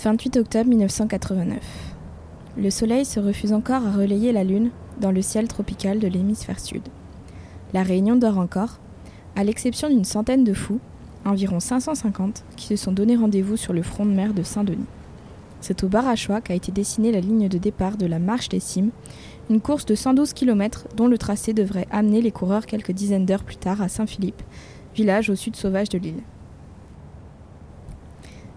28 octobre 1989. Le Soleil se refuse encore à relayer la Lune dans le ciel tropical de l'hémisphère sud. La Réunion dort encore, à l'exception d'une centaine de fous, environ 550, qui se sont donné rendez-vous sur le front de mer de Saint-Denis. C'est au Barachois qu'a été dessinée la ligne de départ de la Marche des Cimes, une course de 112 km dont le tracé devrait amener les coureurs quelques dizaines d'heures plus tard à Saint-Philippe, village au sud sauvage de l'île.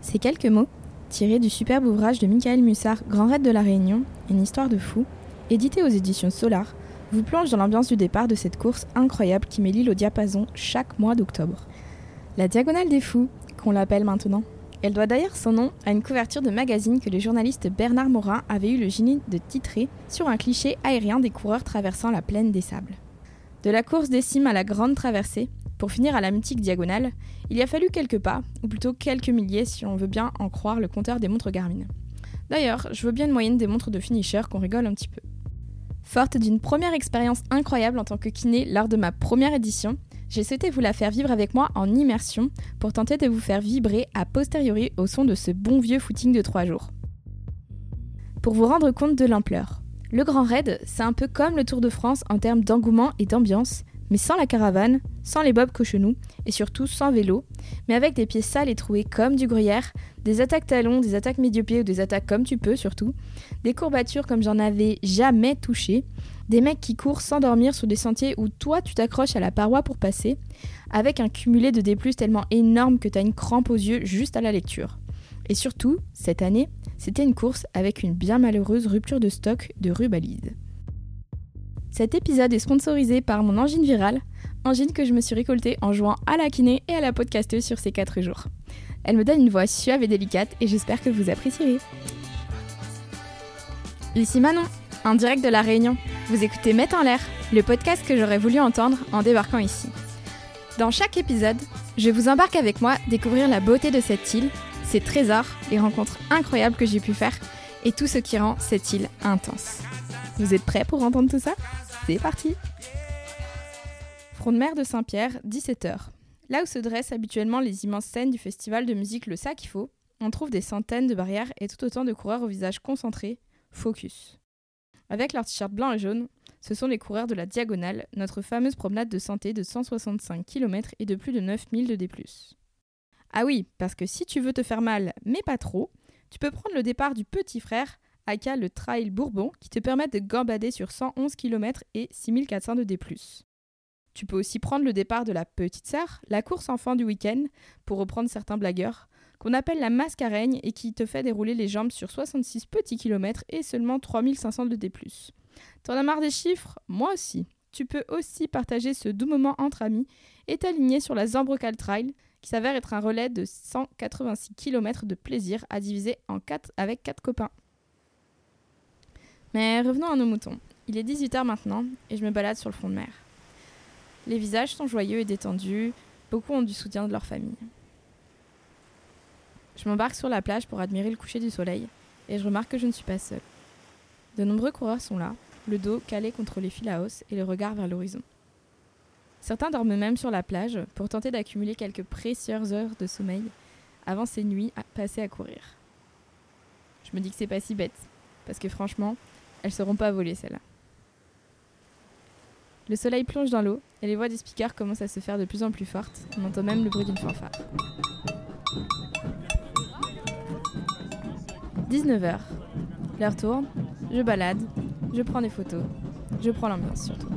Ces quelques mots tiré du superbe ouvrage de Michael Mussard, Grand Raid de la Réunion, une histoire de fou, édité aux éditions Solar, vous plonge dans l'ambiance du départ de cette course incroyable qui met l'île au diapason chaque mois d'octobre. La Diagonale des Fous, qu'on l'appelle maintenant. Elle doit d'ailleurs son nom à une couverture de magazine que le journaliste Bernard Morin avait eu le génie de titrer sur un cliché aérien des coureurs traversant la plaine des sables. De la course des cimes à la grande traversée, pour finir à la mythique diagonale, il a fallu quelques pas, ou plutôt quelques milliers si on veut bien en croire le compteur des montres Garmin. D'ailleurs, je veux bien une moyenne des montres de finisher qu'on rigole un petit peu. Forte d'une première expérience incroyable en tant que kiné lors de ma première édition, j'ai souhaité vous la faire vivre avec moi en immersion pour tenter de vous faire vibrer a posteriori au son de ce bon vieux footing de 3 jours. Pour vous rendre compte de l'ampleur, le Grand Raid, c'est un peu comme le Tour de France en termes d'engouement et d'ambiance, mais sans la caravane, sans les bobs cochonous, et surtout sans vélo, mais avec des pieds sales et troués comme du gruyère, des attaques talons, des attaques médio-pieds ou des attaques comme tu peux surtout, des courbatures comme j'en avais jamais touché, des mecs qui courent sans dormir sur des sentiers où toi tu t'accroches à la paroi pour passer, avec un cumulé de D+, tellement énorme que t'as une crampe aux yeux juste à la lecture. Et surtout, cette année, c'était une course avec une bien malheureuse rupture de stock de rubalide. Cet épisode est sponsorisé par mon angine virale, angine que je me suis récoltée en jouant à la kiné et à la podcasteuse sur ces 4 jours. Elle me donne une voix suave et délicate et j'espère que vous apprécierez. Ici Manon, en direct de La Réunion. Vous écoutez Mettre en l'air, le podcast que j'aurais voulu entendre en débarquant ici. Dans chaque épisode, je vous embarque avec moi découvrir la beauté de cette île, ses trésors, les rencontres incroyables que j'ai pu faire et tout ce qui rend cette île intense. Vous êtes prêts pour entendre tout ça? C'est parti Front de mer de Saint-Pierre, 17h. Là où se dressent habituellement les immenses scènes du festival de musique Le Sac Faut, on trouve des centaines de barrières et tout autant de coureurs au visage concentré, focus. Avec leur t-shirt blanc et jaune, ce sont les coureurs de la Diagonale, notre fameuse promenade de santé de 165 km et de plus de 9000 de D+. Ah oui, parce que si tu veux te faire mal, mais pas trop, tu peux prendre le départ du petit frère aka le Trail Bourbon, qui te permet de gambader sur 111 km et 6400 de D+. Tu peux aussi prendre le départ de la petite sœur, la course enfant du week-end, pour reprendre certains blagueurs, qu'on appelle la mascareigne et qui te fait dérouler les jambes sur 66 petits kilomètres et seulement 3500 de D+. T'en as marre des chiffres? Moi aussi. Tu peux aussi partager ce doux moment entre amis et t'aligner sur la Zambrocal Trail, qui s'avère être un relais de 186 km de plaisir à diviser en 4 avec 4 copains. Mais revenons à nos moutons. Il est 18h maintenant et je me balade sur le front de mer. Les visages sont joyeux et détendus, beaucoup ont du soutien de leur famille. Je m'embarque sur la plage pour admirer le coucher du soleil et je remarque que je ne suis pas seule. De nombreux coureurs sont là, le dos calé contre les fils à os et le regard vers l'horizon. Certains dorment même sur la plage pour tenter d'accumuler quelques précieuses heures de sommeil avant ces nuits passées à courir. Je me dis que c'est pas si bête, parce que franchement, elles seront pas volées, celles-là. Le soleil plonge dans l'eau et les voix des speakers commencent à se faire de plus en plus fortes. On entend même le bruit d'une fanfare. 19h. L'heure tourne, je balade, je prends des photos, je prends l'ambiance surtout.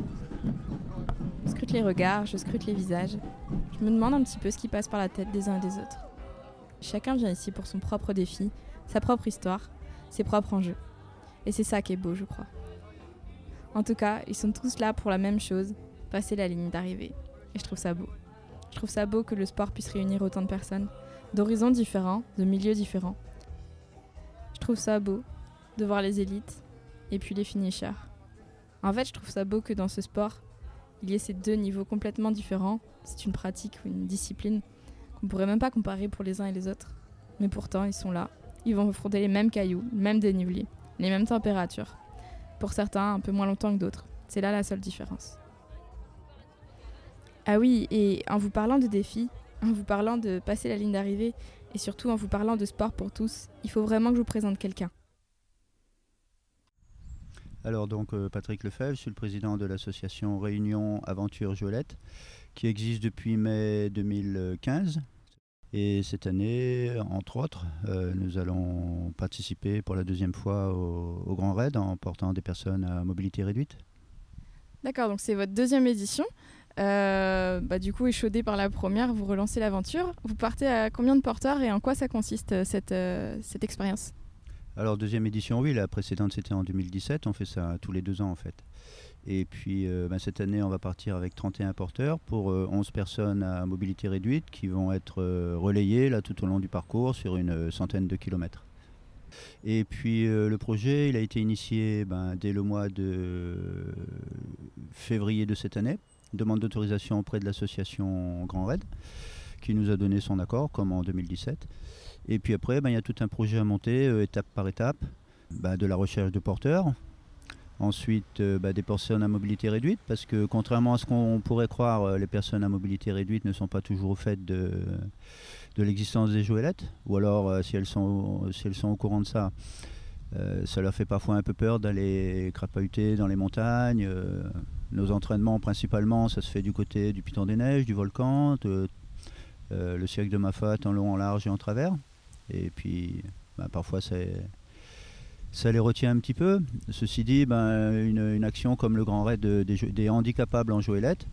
Je scrute les regards, je scrute les visages. Je me demande un petit peu ce qui passe par la tête des uns et des autres. Chacun vient ici pour son propre défi, sa propre histoire, ses propres enjeux. Et c'est ça qui est beau, je crois. En tout cas, ils sont tous là pour la même chose, passer la ligne d'arrivée. Et je trouve ça beau. Je trouve ça beau que le sport puisse réunir autant de personnes, d'horizons différents, de milieux différents. Je trouve ça beau de voir les élites et puis les finishers. En fait, je trouve ça beau que dans ce sport, il y ait ces deux niveaux complètement différents. C'est une pratique ou une discipline qu'on pourrait même pas comparer pour les uns et les autres. Mais pourtant, ils sont là. Ils vont affronter les mêmes cailloux, le même dénivelé, les mêmes températures. Pour certains, un peu moins longtemps que d'autres. C'est là la seule différence. Ah oui, et en vous parlant de défis, en vous parlant de passer la ligne d'arrivée Et surtout en vous parlant de sport pour tous, il faut vraiment que je vous présente quelqu'un. Alors donc euh, Patrick Lefebvre, je suis le président de l'association Réunion Aventure Jolette qui existe depuis mai 2015. Et cette année, entre autres, euh, nous allons participer pour la deuxième fois au, Grand Raid en portant des personnes à mobilité réduite. D'accord, donc c'est votre deuxième édition. Euh, bah, du coup, échaudé par la première, vous relancez l'aventure. Vous partez à combien de porteurs et en quoi ça consiste cette, cette expérience? Alors deuxième édition, oui, la précédente c'était en 2017, on fait ça tous les deux ans en fait. Et puis euh, ben, cette année on va partir avec 31 porteurs pour 11 euh, personnes à mobilité réduite qui vont être euh, relayées là tout au long du parcours sur une centaine de kilomètres. Et puis le projet il a été initié ben, dès le mois de février de cette année, demande d'autorisation auprès de l'association Grand Raid qui nous a donné son accord comme en 2017. Et puis après, ben, il y a tout un projet à monter, étape par étape, de la recherche de porteurs. Ensuite, euh, ben, des personnes à mobilité réduite, parce que contrairement à ce qu'on pourrait croire, euh, les personnes à mobilité réduite ne sont pas toujours au fait de, de l'existence des joëlettes. Ou alors, si, elles sont, si elles sont au courant de ça, ça leur fait parfois un peu peur d'aller crapahuter dans les montagnes. nos entraînements, principalement, ça se fait du côté du Piton des Neiges, du volcan, le cirque de Mafat en long, en large et en travers. Et puis, bah, parfois, ça les retient un petit peu. Ceci dit, ben, une, action comme le Grand Raid des, handicapables en Joëlette,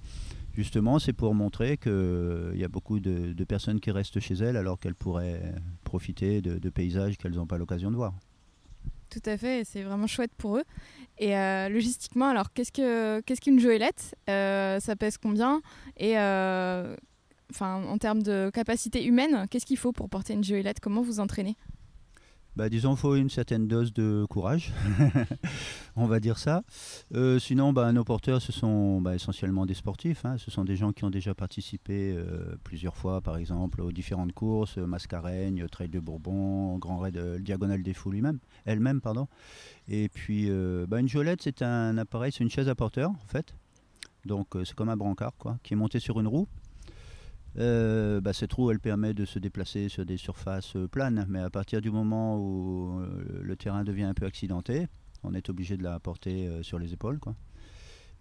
justement, c'est pour montrer qu'il euh, y a beaucoup de, personnes qui restent chez elles alors qu'elles pourraient profiter de, paysages qu'elles n'ont pas l'occasion de voir. Tout à fait, c'est vraiment chouette pour eux. Et euh, logistiquement, alors qu'est-ce qu'une Joëlette euh, Ça pèse combien? Et en termes de capacité humaine, qu'est-ce qu'il faut pour porter une joëlette Comment vous entraînez? Bah, disons, faut une certaine dose de courage, on va dire ça. Euh, sinon, bah, nos porteurs, ce sont bah, essentiellement des sportifs. Hein. Ce sont des gens qui ont déjà participé euh, plusieurs fois, par exemple, aux différentes courses, Mascareigne, Trail de Bourbon, Grand Raid, euh, Diagonale des Fous lui-même, elle-même, pardon. Et puis, bah, une jolette, c'est un appareil, c'est une chaise à porteur, en fait. Donc, c'est comme un brancard, quoi, qui est monté sur une roue euh, bah, cette roue, elle permet de se déplacer sur des surfaces euh, planes, mais à partir du moment où euh, le terrain devient un peu accidenté, on est obligé de la porter sur les épaules.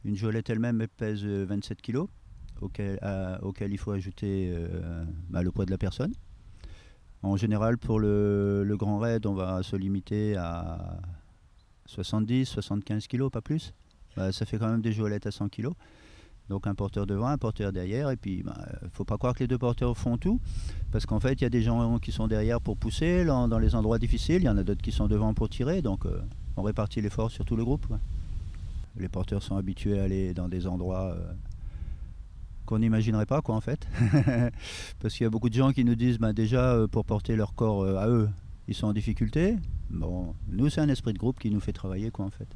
Une joëlette elle-même pèse 27 kg, auquel, il faut ajouter bah, le poids de la personne. En général, pour le, grand raid, on va se limiter à 70-75 kg, pas plus. Bah, ça fait quand même des joëlettes à 100 kg. Donc un porteur devant, un porteur derrière, et puis il bah, ne faut pas croire que les deux porteurs font tout, parce qu'en fait il y a des gens qui sont derrière pour pousser dans, les endroits difficiles, il y en a d'autres qui sont devant pour tirer, donc euh, on répartit l'effort sur tout le groupe. Les porteurs sont habitués à aller dans des endroits euh, qu'on n'imaginerait pas quoi en fait, parce qu'il y a beaucoup de gens qui nous disent bah, déjà euh, pour porter leur corps à eux, ils sont en difficulté. Bon, nous c'est un esprit de groupe qui nous fait travailler quoi en fait.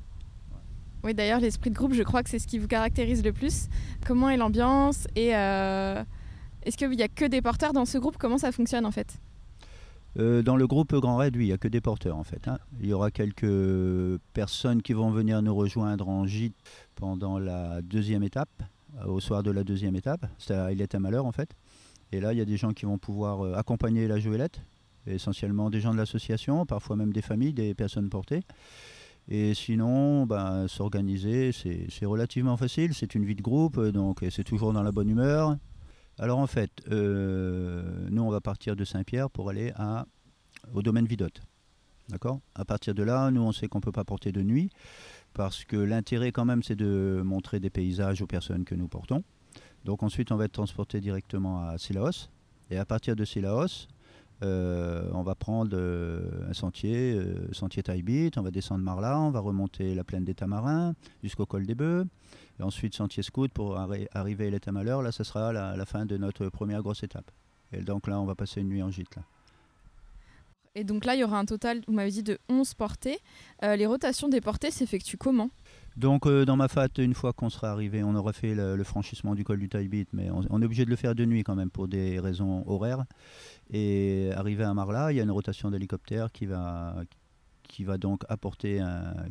Oui, d'ailleurs, l'esprit de groupe, je crois que c'est ce qui vous caractérise le plus. Comment est l'ambiance Et euh, est-ce qu'il n'y a que des porteurs dans ce groupe? Comment ça fonctionne en fait? Euh, dans le groupe Grand Raid, oui, il n'y a que des porteurs en fait. Hein. Il y aura quelques personnes qui vont venir nous rejoindre en gîte pendant la deuxième étape, au soir de la deuxième étape. C'est à est un malheur en fait. Et là, il y a des gens qui vont pouvoir euh, accompagner la Joëlette, essentiellement des gens de l'association, parfois même des familles, des personnes portées. Et sinon, ben, s'organiser, c'est relativement facile. C'est une vie de groupe, donc c'est toujours dans la bonne humeur. Alors en fait, euh, nous, on va partir de Saint-Pierre pour aller à, au domaine Vidotte. D'accord? À partir de là, nous, on sait qu'on ne peut pas porter de nuit, parce que l'intérêt, quand même, c'est de montrer des paysages aux personnes que nous portons. Donc ensuite, on va être transporté directement à Silaos. Et à partir de Silaos, euh, on va prendre euh, un sentier, euh, sentier Taibit, on va descendre Marla, on va remonter la plaine des Tamarins jusqu'au col des Bœufs, et ensuite sentier Scout pour arriver à l'état malheur. Là, ce sera la, fin de notre première grosse étape. Et donc là, on va passer une nuit en gîte. Là. Et donc là, il y aura un total, vous m'avez dit, de 11 portées. les rotations des portées s'effectuent comment? Donc dans ma fat, une fois qu'on sera arrivé, on aura fait le, franchissement du col du Taibit, mais on, est obligé de le faire de nuit quand même pour des raisons horaires. Et arrivé à Marla, il y a une rotation d'hélicoptère qui va, donc apporter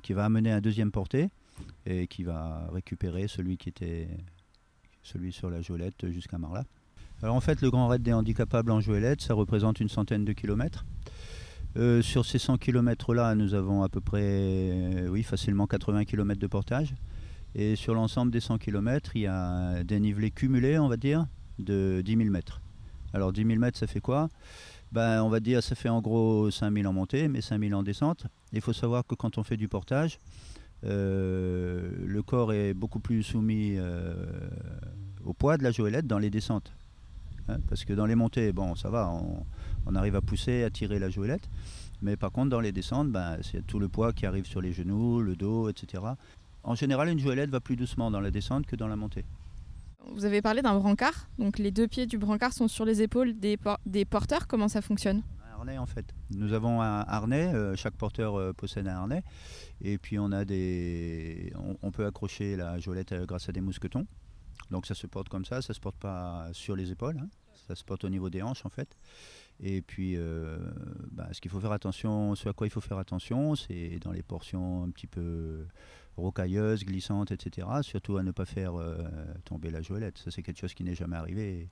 qui va amener un deuxième portée et qui va récupérer celui qui était celui sur la Jolette jusqu'à Marla. Alors en fait, le Grand Raid des handicapables en Joëlette, ça représente une centaine de kilomètres. Euh, sur ces 100 km-là, nous avons à peu près, oui, facilement 80 km de portage. Et sur l'ensemble des 100 km, il y a un dénivelé cumulé, on va dire, de 10 000 mètres. Alors 10 000 mètres, ça fait quoi? Ben, On va dire ça fait en gros 5 000 en montée, mais 5 000 en descente. Il faut savoir que quand on fait du portage, euh, le corps est beaucoup plus soumis euh, au poids de la joëlette dans les descentes. Hein, parce que dans les montées, bon, ça va, arrive à pousser, à tirer la joëlette. Mais par contre, dans les descentes, ben, c'est tout le poids qui arrive sur les genoux, le dos, etc. En général, une joëlette va plus doucement dans la descente que dans la montée. Vous avez parlé d'un brancard, donc les deux pieds du brancard sont sur les épaules des, des porteurs. Comment ça fonctionne? Un harnais en fait. Nous avons un harnais, euh, chaque porteur euh, possède un harnais, et puis on a des, on, peut accrocher la joëlette euh, grâce à des mousquetons. Donc ça se porte comme ça, ça ne se porte pas sur les épaules, hein. ça se porte au niveau des hanches en fait. Et puis, euh, bah, ce qu'il faut faire attention, ce à quoi il faut faire attention, c'est dans les portions un petit peu rocailleuses, glissantes, etc. Surtout à ne pas faire euh, tomber la joëlette. Ça, c'est quelque chose qui n'est jamais arrivé.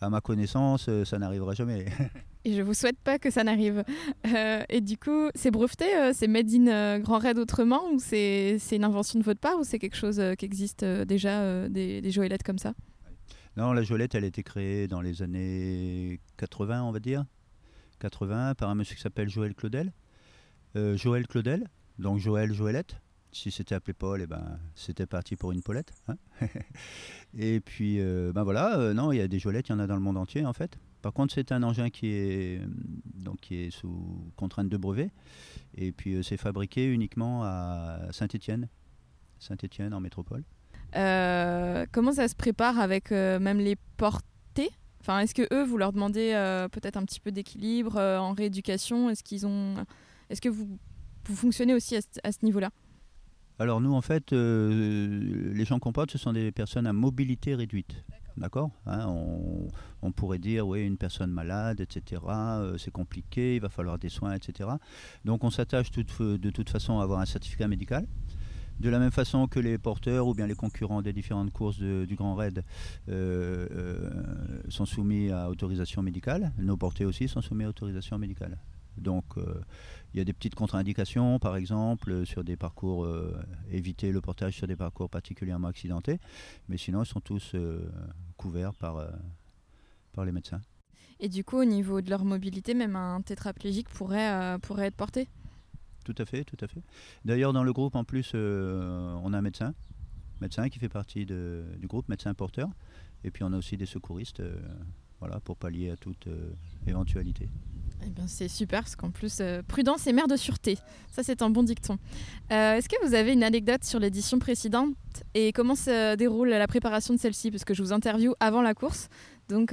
À ma connaissance, euh, ça n'arrivera jamais. et je vous souhaite pas que ça n'arrive. et du coup, c'est breveté, c'est made in Grand Raid autrement, ou c'est une invention de votre part, ou c'est quelque chose qui existe déjà, des, des joëlettes comme ça? Non, la Joëlette, elle a été créée dans les années 80, on va dire. 80, par un monsieur qui s'appelle Joël Claudel. Euh, Joël Claudel, donc Joël Joëlette. Si c'était appelé Paul, eh ben, c'était parti pour une Paulette. Hein. et puis, euh, ben voilà, euh, non, il y a des Joëlettes, il y en a dans le monde entier en fait. Par contre, c'est un engin qui est, donc, qui est sous contrainte de brevet. Et puis, c'est fabriqué uniquement à Saint-Étienne. Saint-Étienne en métropole. Euh, comment ça se prépare avec euh, même les portées? Enfin, est-ce que eux, vous leur demandez euh, peut-être un petit peu d'équilibre en rééducation? Est-ce qu'ils ont, est-ce que vous, vous fonctionnez aussi à, ce niveau-là? Alors nous, en fait, les gens qu'on porte, ce sont des personnes à mobilité réduite. D'accord hein, on, on, pourrait dire, oui, une personne malade, etc., c'est compliqué, il va falloir des soins, etc. Donc on s'attache de toute façon à avoir un certificat médical. De la même façon que les porteurs ou bien les concurrents des différentes courses du Grand Raid euh, euh, sont soumis à autorisation médicale, nos porteurs aussi sont soumis à autorisation médicale. Donc euh, il y a des petites contre-indications, par exemple, sur des parcours, éviter le portage sur des parcours particulièrement accidentés, mais sinon ils sont tous couverts par, les médecins. Et du coup, au niveau de leur mobilité, même un tétraplégique pourrait être porté? Tout à fait, tout à fait. D'ailleurs, dans le groupe, en plus, euh, on a un médecin, médecin qui fait partie du groupe, médecin porteur. Et puis, on a aussi des secouristes, euh, voilà, pour pallier à toute euh, éventualité. Eh c'est super, parce qu'en plus, prudence est mère de sûreté. Ça, c'est un bon dicton. Est-ce que vous avez une anecdote sur l'édition précédente et comment se déroule la préparation de celle-ci? Parce que je vous interview avant la course. Donc,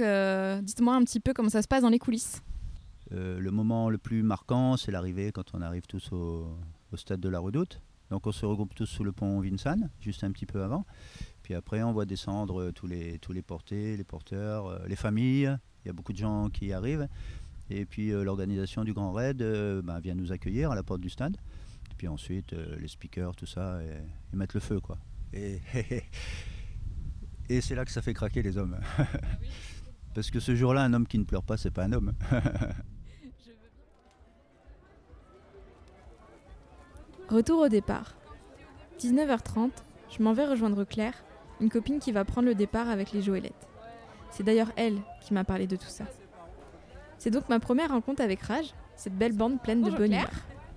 dites-moi un petit peu comment ça se passe dans les coulisses. Euh, le moment le plus marquant, c'est l'arrivée quand on arrive tous au, stade de la Redoute. Donc on se regroupe tous sous le pont Vincennes, juste un petit peu avant. Puis après, on voit descendre tous les, tous les portés, les porteurs, euh, les familles. Il y a beaucoup de gens qui y arrivent. Et puis euh, l'organisation du Grand Raid bah, vient nous accueillir à la porte du stade. Et puis ensuite, les speakers, tout ça, ils mettent le feu. quoi. Et, et c'est là que ça fait craquer les hommes. Parce que ce jour-là, un homme qui ne pleure pas, c'est pas un homme. Retour au départ. 19h30, je m'en vais rejoindre Claire, une copine qui va prendre le départ avec les Joëlettes. C'est d'ailleurs elle qui m'a parlé de tout ça. C'est donc ma première rencontre avec Rage, cette belle bande pleine de bonne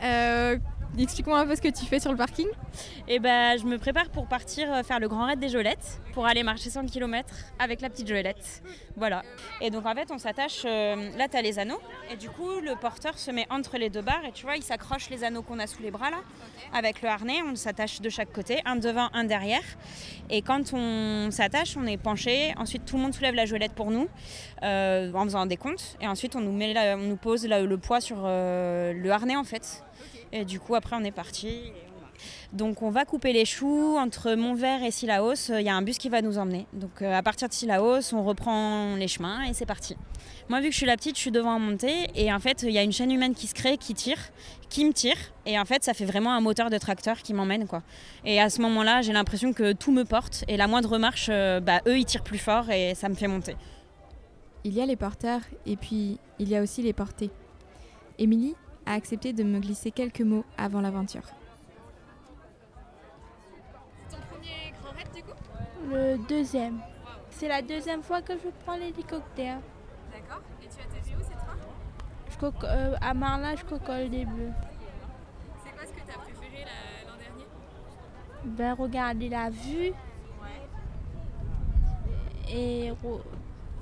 euh, Explique-moi un peu ce que tu fais sur le parking. Et eh ben, je me prépare pour partir euh, faire le grand raid des Jolettes, pour aller marcher 100 km avec la petite Joëlette. Voilà. Et donc en fait, on s'attache. Euh, là, tu as les anneaux. Et du coup, le porteur se met entre les deux barres. Et tu vois, il s'accroche les anneaux qu'on a sous les bras là. Avec le harnais, on s'attache de chaque côté, un devant, un derrière. Et quand on s'attache, on est penché. Ensuite, tout le monde soulève la Joëlette pour nous euh, en faisant des comptes. Et ensuite, on nous, met on nous pose le poids sur le harnais en fait. Et du coup, après, on est parti. Donc on va couper les choux entre Montvert et Sillaos. Il y a un bus qui va nous emmener. Donc euh, à partir de Sillaos, on reprend les chemins et c'est parti. Moi vu que je suis la petite, je suis devant en montée et en fait il y a une chaîne humaine qui se crée, qui tire, qui me tire et en fait ça fait vraiment un moteur de tracteur qui m'emmène quoi. Et à ce moment-là j'ai l'impression que tout me porte et la moindre marche, euh, bah, eux ils tirent plus fort et ça me fait monter. il y a les porteurs et puis il y a aussi les portés. Émilie a accepté de me glisser quelques mots avant l'aventure. C'est ton premier grand raid du coup? Le deuxième. C'est la deuxième fois que je prends l'hélicoptère. D'accord. Et tu atterris où cette fois? Je coque, euh, à Marlin, je cocole des bleus. C'est quoi ce que tu as préféré la- l'an dernier? Ben, regarder la vue Ouais. et, ro-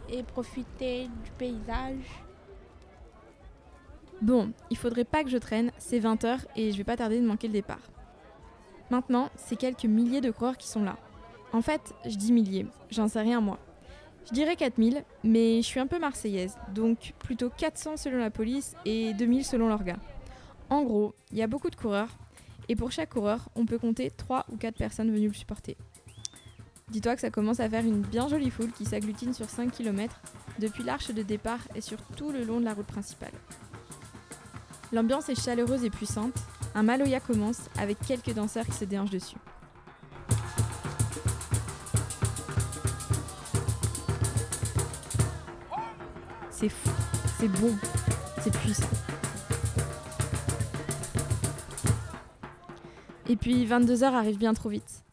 et profiter du paysage. Bon, il faudrait pas que je traîne, c'est 20h et je vais pas tarder de manquer le départ. Maintenant, c'est quelques milliers de coureurs qui sont là. En fait, je dis milliers, j'en sais rien moi. Je dirais 4000, mais je suis un peu marseillaise, donc plutôt 400 selon la police et 2000 selon l'orga. En gros, il y a beaucoup de coureurs, et pour chaque coureur, on peut compter 3 ou 4 personnes venues le supporter. Dis-toi que ça commence à faire une bien jolie foule qui s'agglutine sur 5 km depuis l'arche de départ et sur tout le long de la route principale. L'ambiance est chaleureuse et puissante. Un Maloya commence avec quelques danseurs qui se déhanchent dessus. C'est fou, c'est bon, c'est puissant. Et puis 22h arrive bien trop vite.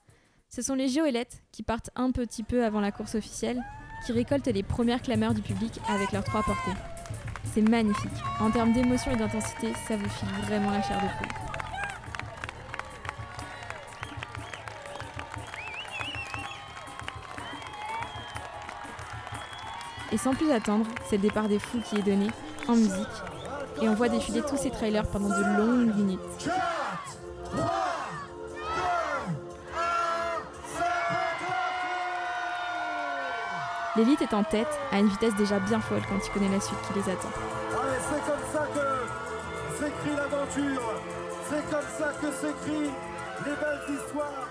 Ce sont les géolettes qui partent un petit peu avant la course officielle, qui récoltent les premières clameurs du public avec leurs trois portées. C'est magnifique. En termes d'émotion et d'intensité, ça vous file vraiment la chair de poule. Et sans plus attendre, c'est le départ des fous qui est donné, en musique, et on voit défiler tous ces trailers pendant de longues minutes. L'élite est en tête, à une vitesse déjà bien folle quand il connaît la suite qui les attend. Allez, c'est comme ça que s'écrit l'aventure. C'est comme ça que s'écrit les belles histoires.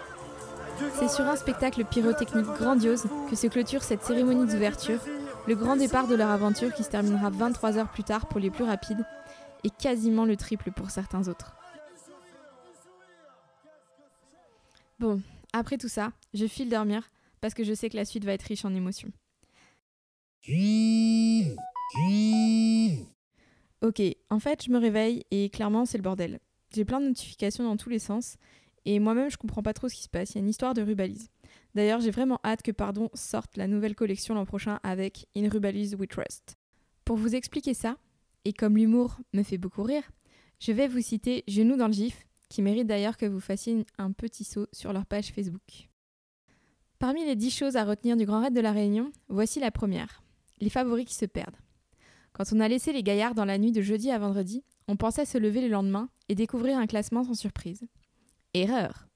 C'est sur un spectacle pyrotechnique grandiose que se clôture cette cérémonie d'ouverture, le grand départ de leur aventure qui se terminera 23 heures plus tard pour les plus rapides et quasiment le triple pour certains autres. Bon, après tout ça, je file dormir parce que je sais que la suite va être riche en émotions. Ok, en fait, je me réveille et clairement, c'est le bordel. J'ai plein de notifications dans tous les sens et moi-même, je comprends pas trop ce qui se passe. Il y a une histoire de rubalise. D'ailleurs, j'ai vraiment hâte que Pardon sorte la nouvelle collection l'an prochain avec In Rubalise We Trust. Pour vous expliquer ça, et comme l'humour me fait beaucoup rire, je vais vous citer Genoux dans le gif, qui mérite d'ailleurs que vous fassiez un petit saut sur leur page Facebook. Parmi les 10 choses à retenir du Grand Raid de la Réunion, voici la première les favoris qui se perdent. Quand on a laissé les gaillards dans la nuit de jeudi à vendredi, on pensait se lever le lendemain et découvrir un classement sans surprise. Erreur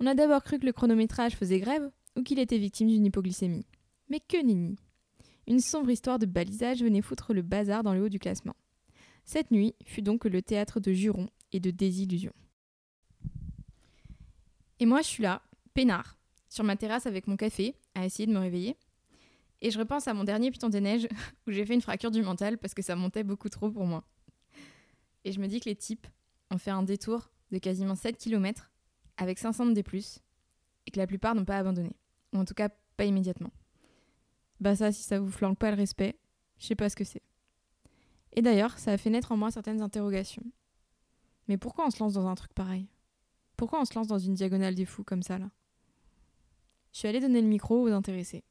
On a d'abord cru que le chronométrage faisait grève ou qu'il était victime d'une hypoglycémie. Mais que nenni Une sombre histoire de balisage venait foutre le bazar dans le haut du classement. Cette nuit fut donc le théâtre de jurons et de désillusions. Et moi, je suis là, peinard, sur ma terrasse avec mon café, à essayer de me réveiller. Et je repense à mon dernier Putain des Neiges, où j'ai fait une fracture du mental parce que ça montait beaucoup trop pour moi. Et je me dis que les types ont fait un détour de quasiment 7 km avec 500 de D+, et que la plupart n'ont pas abandonné. Ou en tout cas, pas immédiatement. Bah ça, si ça vous flanque pas le respect, je sais pas ce que c'est. Et d'ailleurs, ça a fait naître en moi certaines interrogations. Mais pourquoi on se lance dans un truc pareil? Pourquoi on se lance dans une diagonale des fous comme ça, là? Je suis allée donner le micro aux intéressés.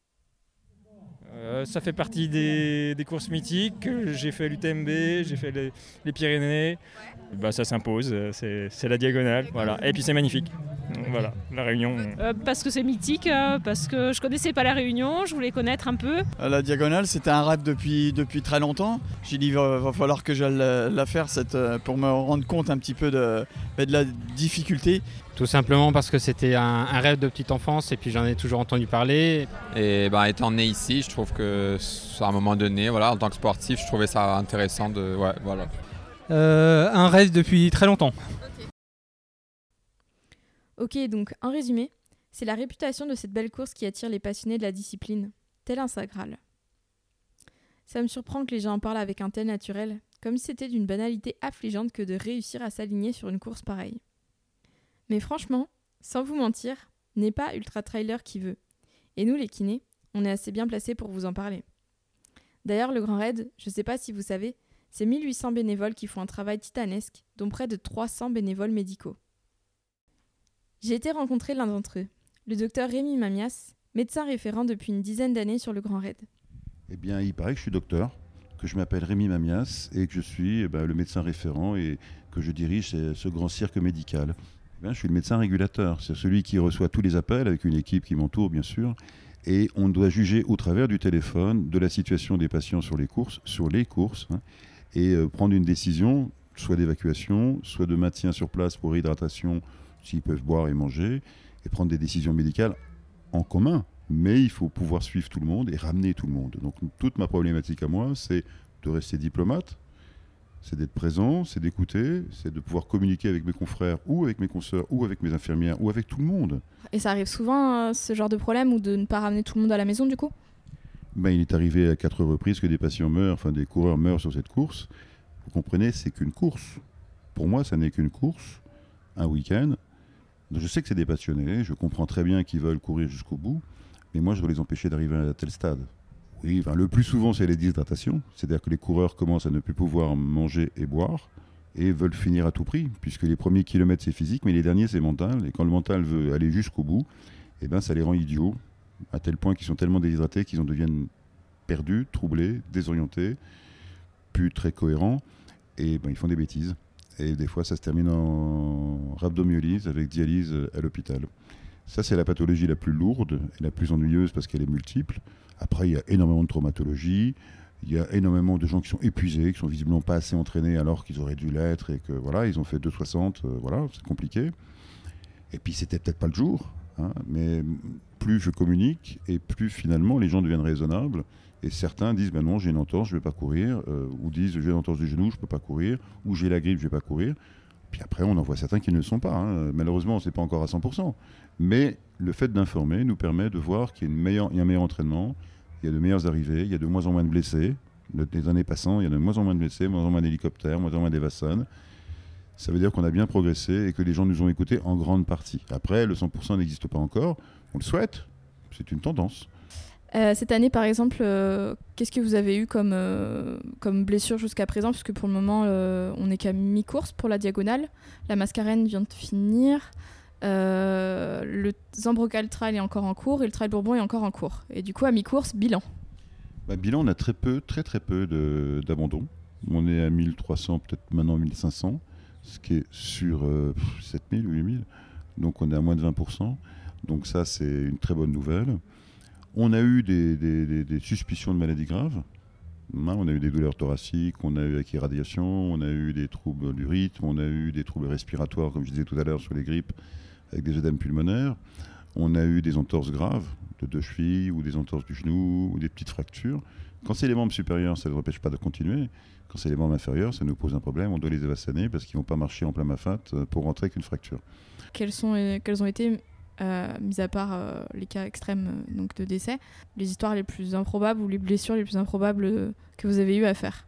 Euh, ça fait partie des, des courses mythiques. J'ai fait l'UTMB, j'ai fait les, les Pyrénées. Bah, ça s'impose, euh, c'est c'est la diagonale. Voilà. Et puis c'est magnifique. Voilà, la Réunion. Euh, parce que c'est mythique, parce que je connaissais pas la Réunion, je voulais connaître un peu. La diagonale, c'était un rêve depuis, depuis très longtemps. J'ai dit, va, va falloir que j'aille la, la faire cette, pour me rendre compte un petit peu de, bah, de la difficulté. Tout simplement parce que c'était un, un rêve de petite enfance et puis j'en ai toujours entendu parler. Et ben, étant né ici, je trouve que à un moment donné, voilà, en tant que sportif, je trouvais ça intéressant de, ouais, voilà. Euh, un rêve depuis très longtemps. Ok, donc en résumé, c'est la réputation de cette belle course qui attire les passionnés de la discipline, tel un sagral. Ça me surprend que les gens en parlent avec un tel naturel, comme si c'était d'une banalité affligeante que de réussir à s'aligner sur une course pareille. Mais franchement, sans vous mentir, n'est pas Ultra Trailer qui veut. Et nous, les kinés, on est assez bien placés pour vous en parler. D'ailleurs, le Grand Raid, je ne sais pas si vous savez, c'est 1800 bénévoles qui font un travail titanesque, dont près de 300 bénévoles médicaux. J'ai été rencontrer l'un d'entre eux, le docteur Rémi Mamias, médecin référent depuis une dizaine d'années sur le Grand Raid. Eh bien, il paraît que je suis docteur, que je m'appelle Rémi Mamias et que je suis eh ben, le médecin référent et que je dirige ce, ce grand cirque médical. Je suis le médecin régulateur, c'est celui qui reçoit tous les appels avec une équipe qui m'entoure, bien sûr. Et on doit juger au travers du téléphone de la situation des patients sur les courses, sur les courses, hein, et euh, prendre une décision, soit d'évacuation, soit de maintien sur place pour hydratation, s'ils peuvent boire et manger, et prendre des décisions médicales en commun. Mais il faut pouvoir suivre tout le monde et ramener tout le monde. Donc toute ma problématique à moi, c'est de rester diplomate, c'est d'être présent, c'est d'écouter, c'est de pouvoir communiquer avec mes confrères ou avec mes consoeurs ou avec mes infirmières ou avec tout le monde. Et ça arrive souvent, euh, ce genre de problème, ou de ne pas ramener tout le monde à la maison, du coup? Ben, il est arrivé à quatre reprises que des patients meurent, enfin des coureurs meurent sur cette course. Vous comprenez, c'est qu'une course. Pour moi, ça n'est qu'une course, un week-end. Je sais que c'est des passionnés, je comprends très bien qu'ils veulent courir jusqu'au bout, mais moi, je dois les empêcher d'arriver à tel stade. Le plus souvent, c'est les déshydratations. C'est-à-dire que les coureurs commencent à ne plus pouvoir manger et boire et veulent finir à tout prix, puisque les premiers kilomètres, c'est physique, mais les derniers, c'est mental. Et quand le mental veut aller jusqu'au bout, eh ben, ça les rend idiots, à tel point qu'ils sont tellement déshydratés qu'ils en deviennent perdus, troublés, désorientés, plus très cohérents, et ben, ils font des bêtises. Et des fois, ça se termine en rhabdomyolyse avec dialyse à l'hôpital. Ça, c'est la pathologie la plus lourde et la plus ennuyeuse parce qu'elle est multiple. Après, il y a énormément de traumatologie. Il y a énormément de gens qui sont épuisés, qui sont visiblement pas assez entraînés alors qu'ils auraient dû l'être et que voilà, ils ont fait 2,60. euh, voilà, c'est compliqué. Et puis, c'était peut-être pas le jour. hein, mais plus je communique et plus finalement les gens deviennent raisonnables. Et certains disent ben non, j'ai une entorse, je vais pas courir. euh, ou disent j'ai une entorse du genou, je peux pas courir. Ou j'ai la grippe, je vais pas courir. Puis après, on en voit certains qui ne le sont pas. hein. Malheureusement, c'est pas encore à 100%. Mais le fait d'informer nous permet de voir qu'il y a, un meilleur entraînement, il y a de meilleures arrivées, il y a de moins en moins de blessés. Le- Les années passant, il y a de moins en moins de blessés, moins en moins d'hélicoptères, moins en moins d'Evasson. Ça veut dire qu'on a bien progressé et que les gens nous ont écoutés en grande partie. Après, le 100% n'existe pas encore. On le souhaite. C'est une tendance. Euh, cette année, par exemple, euh, qu'est-ce que vous avez eu comme, euh, comme blessure jusqu'à présent? Puisque pour le moment, on n'est qu'à mi-course pour la diagonale. La Mascarène vient de finir. Le Zambrocal Trail est encore en cours et le Trail Bourbon est encore en cours. Et du coup, à mi-course, bilan. Bah, bilan, on a très peu, très très peu d'abandon. On est à 1300, peut-être maintenant 1500, ce qui est sur euh, pff, 7000 ou 8000. Donc on est à moins de 20%. Donc ça, c'est une très bonne nouvelle. On a eu des, suspicions de maladies graves. Hein, on a eu des douleurs thoraciques, on a eu avec irradiation, on a eu des troubles du rythme, on a eu des troubles respiratoires, comme je disais tout à l'heure sur les grippes, avec des œdèmes pulmonaires. On a eu des entorses graves de deux chevilles ou des entorses du genou ou des petites fractures. Quand c'est les membres supérieurs, ça ne nous empêche pas de continuer. Quand c'est les membres inférieurs, ça nous pose un problème. On doit les évassaner parce qu'ils ne vont pas marcher en plein mafat euh, pour rentrer avec une fracture. Quels, sont, euh, quels ont été, euh, mis à part euh, les cas extrêmes euh, donc de décès, les histoires les plus improbables ou les blessures les plus improbables que vous avez eu à faire?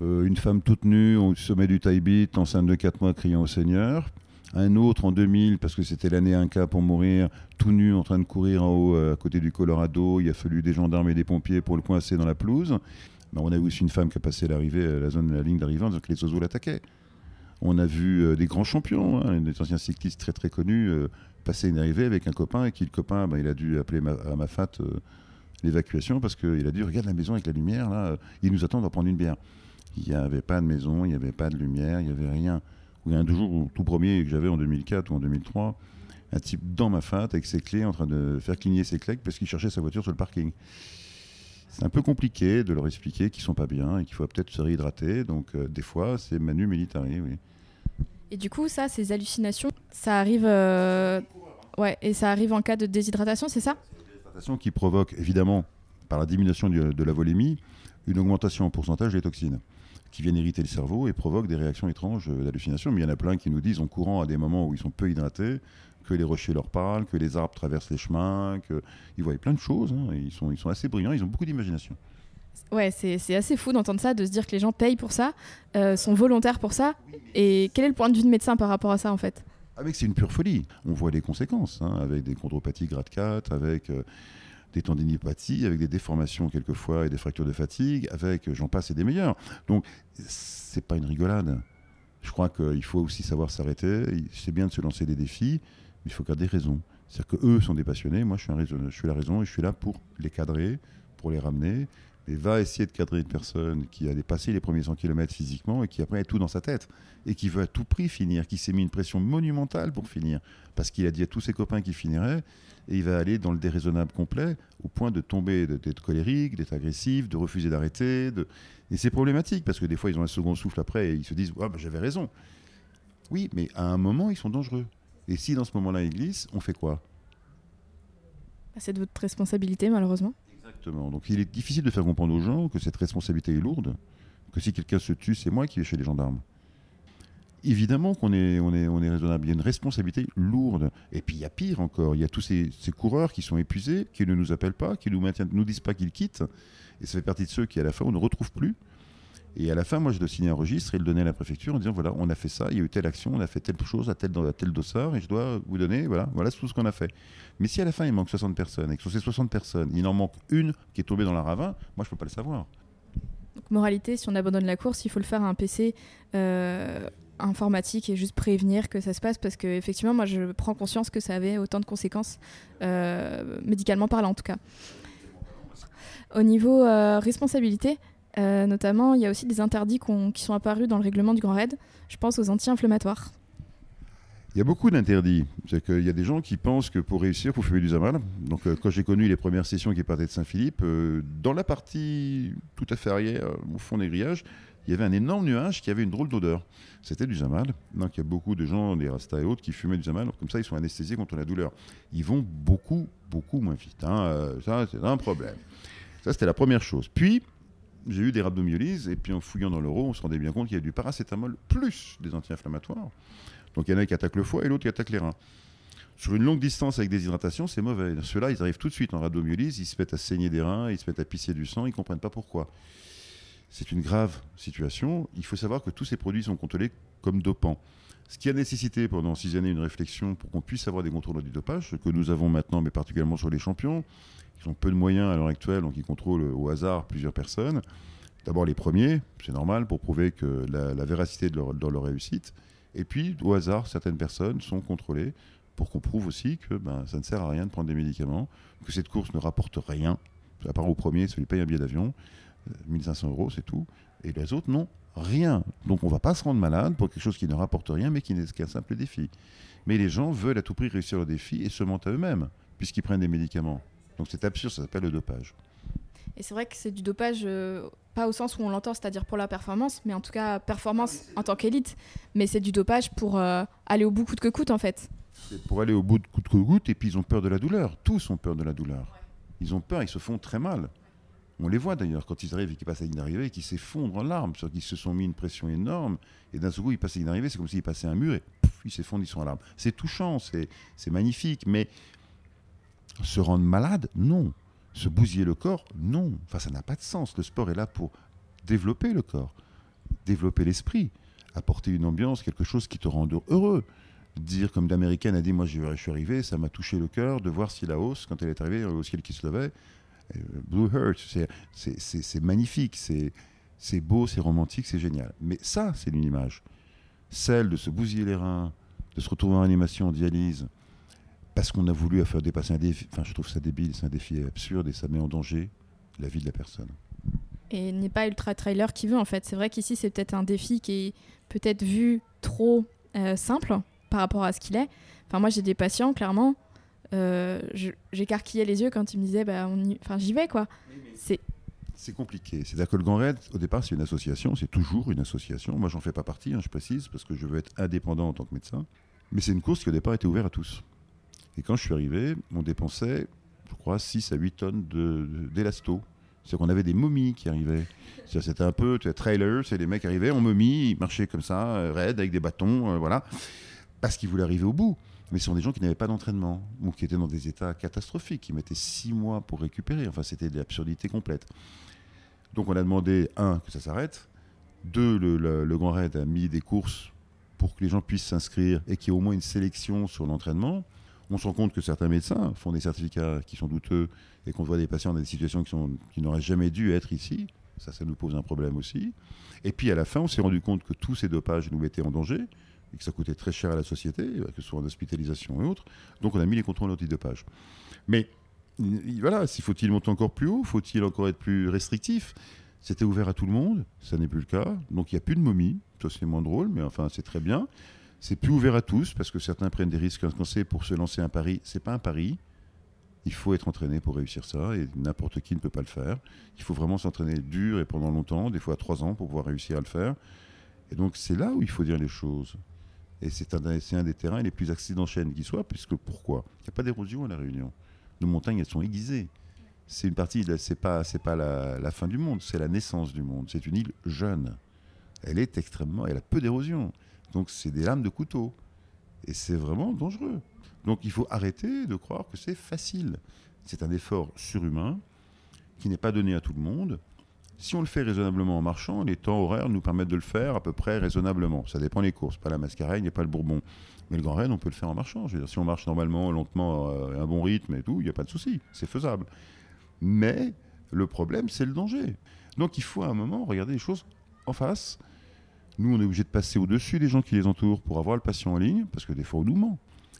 Une femme toute nue au sommet du Taibit, enceinte de 4 mois, criant au Seigneur. Un autre en 2000, parce que c'était l'année Inca pour mourir, tout nu en train de courir en haut à côté du Colorado. Il a fallu des gendarmes et des pompiers pour le coincer dans la pelouse. On a eu aussi une femme qui a passé l'arrivée, la zone de la ligne d'arrivée, en disant que les oiseaux l'attaquaient. On a vu des grands champions, hein, des anciens cyclistes très très connus, passer une arrivée avec un copain et qui le copain, ben, il a dû appeler ma, à Mafat euh, l'évacuation parce qu'il a dit regarde la maison avec la lumière là, euh, il nous attend, on va prendre une bière. Il n'y avait pas de maison, il n'y avait pas de lumière, il n'y avait rien. Il y a un jour, tout premier que j'avais en 2004 ou en 2003, un type dans ma fat avec ses clés en train de faire cligner ses clés parce qu'il cherchait sa voiture sur le parking. C'est un peu compliqué de leur expliquer qu'ils sont pas bien et qu'il faut peut-être se réhydrater. Donc euh, des fois, c'est manu militari, oui. Et du coup, ça, ces hallucinations, ça arrive, euh, ouais, et ça arrive en cas de déshydratation, c'est ça? Déshydratation qui provoque évidemment, par la diminution de la volémie, une augmentation en pourcentage des toxines qui viennent irriter le cerveau et provoquent des réactions étranges d'hallucination. Mais il y en a plein qui nous disent en courant à des moments où ils sont peu hydratés, que les rochers leur parlent, que les arbres traversent les chemins, qu'ils voient plein de choses. hein, ils, sont, ils sont assez brillants, ils ont beaucoup d'imagination. Ouais, c'est assez fou d'entendre ça, de se dire que les gens payent pour ça, euh, sont volontaires pour ça. Et quel est le point de vue de médecin par rapport à ça, en fait? Avec c'est une pure folie. On voit les conséquences, hein, avec des chondropathies grade 4, avec euh, des tendinopathies, avec des déformations quelquefois et des fractures de fatigue, avec j'en passe et des meilleurs. Donc c'est pas une rigolade. Je crois qu'il faut aussi savoir s'arrêter. C'est bien de se lancer des défis, mais il faut garder raison. C'est-à-dire qu'eux sont des passionnés, moi je suis la raison et je suis là pour les cadrer, pour les ramener. Et va essayer de cadrer une personne qui a dépassé les premiers 100 km physiquement et qui après a tout dans sa tête et qui veut à tout prix finir, qui s'est mis une pression monumentale pour finir parce qu'il a dit à tous ses copains qu'il finirait et il va aller dans le déraisonnable complet au point de tomber, d'être colérique, d'être agressif, de refuser d'arrêter. Et c'est problématique parce que des fois ils ont un second souffle après et ils se disent ah, bah, j'avais raison. Oui, mais à un moment ils sont dangereux. Et si dans ce moment-là ils glissent, on fait quoi? Bah, C'est de votre responsabilité, malheureusement. Exactement. Donc il est difficile de faire comprendre aux gens que cette responsabilité est lourde, que si quelqu'un se tue, c'est moi qui vais chez les gendarmes. Évidemment qu'on est, on est, on est raisonnable. Il y a une responsabilité lourde. Et puis il y a pire encore. Il y a tous ces, coureurs qui sont épuisés, qui ne nous appellent pas, qui nous maintiennent, nous disent pas qu'ils quittent. Et ça fait partie de ceux qui, à la fin, on ne retrouve plus. Et à la fin, moi, je dois signer un registre et le donner à la préfecture en disant voilà, on a fait ça, il y a eu telle action, on a fait telle chose à tel, à tel dossard et je dois vous donner, voilà, voilà tout ce qu'on a fait. Mais si à la fin, il manque 60 personnes et que sur ces 60 personnes, il en manque une qui est tombée dans la ravin, moi, je ne peux pas le savoir. Donc, moralité, si on abandonne la course, il faut le faire à un PC euh, informatique et juste prévenir que ça se passe parce que effectivement, moi, je prends conscience que ça avait autant de conséquences, euh, médicalement parlant en tout cas. Au niveau euh, responsabilité, euh, notamment, il y a aussi des interdits qui sont apparus dans le règlement du Grand Raid. Je pense aux anti-inflammatoires. Il y a beaucoup d'interdits. C'est qu'il y a des gens qui pensent que pour réussir, il faut fumer du zamal. Donc, euh, quand j'ai connu les premières sessions qui partaient de Saint-Philippe, euh, dans la partie tout à fait arrière, au fond des grillages, il y avait un énorme nuage qui avait une drôle d'odeur. C'était du zamal. Donc, il y a beaucoup de gens, des rastas et autres, qui fumaient du zamal. Comme ça, ils sont anesthésiés contre la douleur. Ils vont beaucoup, beaucoup moins vite. hein. Ça, c'est un problème. Ça, c'était la première chose. Puis, j'ai eu des rhabdomyolyses, et puis en fouillant dans l'euro, on se rendait bien compte qu'il y a du paracétamol plus des anti-inflammatoires. Donc il y en a qui attaquent le foie et l'autre qui attaque les reins. Sur une longue distance avec déshydratation, c'est mauvais. Ceux-là, ils arrivent tout de suite en rhabdomyolyse, ils se mettent à saigner des reins, ils se mettent à pisser du sang, ils ne comprennent pas pourquoi. C'est une grave situation. Il faut savoir que tous ces produits sont contrôlés comme dopants. Ce qui a nécessité pendant six années une réflexion pour qu'on puisse avoir des contrôles du dopage, ce que nous avons maintenant, mais particulièrement sur les champions, qui ont peu de moyens à l'heure actuelle, donc ils contrôlent au hasard plusieurs personnes. D'abord les premiers, c'est normal, pour prouver que la, véracité de leur, leur réussite. Et puis, au hasard, certaines personnes sont contrôlées pour qu'on prouve aussi que ben, ça ne sert à rien de prendre des médicaments, que cette course ne rapporte rien, à part au premier, celui qui paye un billet d'avion, euh, 1500 euros, c'est tout. Et les autres, non, rien. Donc on ne va pas se rendre malade pour quelque chose qui ne rapporte rien, mais qui n'est qu'un simple défi. Mais les gens veulent à tout prix réussir le défi et se mentent à eux-mêmes, puisqu'ils prennent des médicaments. Donc c'est absurde, ça s'appelle le dopage. Et c'est vrai que c'est du dopage, euh, pas au sens où on l'entend, c'est-à-dire pour la performance, mais en tout cas performance en tant qu'élite. Mais c'est du dopage pour euh, aller au bout coûte que coûte en fait. C'est pour aller au bout de coûte que coûte, et puis ils ont peur de la douleur. Tous ont peur de la douleur. Ils ont peur, ils se font très mal. On les voit d'ailleurs quand ils arrivent et qu'ils passent à la ligne d'arrivée et qu'ils s'effondrent en larmes. C'est-à-dire qu'ils se sont mis une pression énorme et d'un seul coup ils passent à la ligne d'arrivée, c'est comme s'ils passaient un mur et pouf, ils s'effondrent, ils sont en larmes. C'est touchant, c'est c'est magnifique, mais se rendre malade, non. Se bousiller le corps, non. Enfin, ça n'a pas de sens. Le sport est là pour développer le corps, développer l'esprit, apporter une ambiance, quelque chose qui te rend heureux. Dire comme l'américaine a dit, moi je, suis arrivé, ça m'a touché le cœur de voir si la hausse, quand elle est arrivée, au ciel qui se levait, euh, Blue Heart, c'est- magnifique, c'est beau, c'est romantique, c'est génial. Mais ça, c'est une image. Celle de se bousiller les reins, de se retrouver en animation, en dialyse, parce qu'on a voulu faire dépasser un défi. Enfin, je trouve ça débile, c'est un défi absurde et ça met en danger la vie de la personne. Et il n'est pas ultra trailer qui veut en fait. C'est vrai qu'ici c'est peut-être un défi qui est peut-être vu trop euh, simple par rapport à ce qu'il est. Enfin moi j'ai des patients clairement, euh, j'écarquillais les yeux quand ils me disaient bah on y- enfin j'y vais quoi. C'est C'est compliqué. C'est-à-dire que le Grand Raid, au départ, c'est une association, c'est toujours une association. Moi, j'en fais pas partie, hein, je précise, parce que je veux être indépendant en tant que médecin. Mais c'est une course qui, au départ, était ouverte à tous. Et quand je suis arrivé, on dépensait, je crois, 6 à 8 tonnes de- de- d'élasto. C'est-à-dire qu'on avait des momies qui arrivaient. C'était un peu trailer, c'est les mecs arrivaient en momie, ils marchaient comme ça, euh, raides, avec des bâtons, euh, voilà, parce qu'ils voulaient arriver au bout. Mais ce sont des gens qui n'avaient pas d'entraînement, ou qui étaient dans des états catastrophiques, qui mettaient 6 mois pour récupérer. Enfin, c'était de l'absurdité complète. Donc on a demandé, un, que ça s'arrête. Deux, le, le- le Grand Raid a mis des courses pour que les gens puissent s'inscrire et qu'il y ait au moins une sélection sur l'entraînement. On se rend compte que certains médecins font des certificats qui sont douteux et qu'on voit des patients dans des situations qui, n'auraient jamais dû être ici. Ça, ça nous pose un problème aussi. Et puis à la fin, on s'est rendu compte que tous ces dopages nous mettaient en danger et que ça coûtait très cher à la société, que ce soit en hospitalisation et autres. Donc on a mis les contrôles antidopage. Mais voilà, s'il faut-il monter encore plus haut, faut-il encore être plus restrictif? C'était ouvert à tout le monde, ça n'est plus le cas. Donc il n'y a plus de momies, ça c'est moins drôle, mais enfin c'est très bien. C'est plus ouvert à tous parce que certains prennent des risques insensés pour se lancer un pari. C'est pas un pari. Il faut être entraîné pour réussir ça et n'importe qui ne peut pas le faire. Il faut vraiment s'entraîner dur et pendant longtemps, des fois trois ans, pour pouvoir réussir à le faire. Et donc c'est là où il faut dire les choses. Et c'est un, c'est des terrains les plus accidentogènes qui soit, puisque pourquoi? Il n'y a pas d'érosion à La Réunion. Nos montagnes, elles sont aiguisées. C'est une partie, c'est pas, c'est pas la, la fin du monde, c'est la naissance du monde. C'est une île jeune. Elle est extrêmement, elle a peu d'érosion. Donc c'est des lames de couteau. Et c'est vraiment dangereux. Donc il faut arrêter de croire que c'est facile. C'est un effort surhumain qui n'est pas donné à tout le monde. Si on le fait raisonnablement en marchant, les temps horaires nous permettent de le faire à peu près raisonnablement. Ça dépend des courses, pas la mascarade, et pas le bourbon. Mais le grand raid, on peut le faire en marchant. Je veux dire, si on marche normalement, lentement, euh, à un bon rythme et tout, il n'y a pas de souci, c'est faisable. Mais le problème, c'est le danger. Donc il faut à un moment regarder les choses en face. Nous, on est obligé de passer au-dessus des gens qui les entourent pour avoir le patient en ligne, parce que des fois, on nous ment.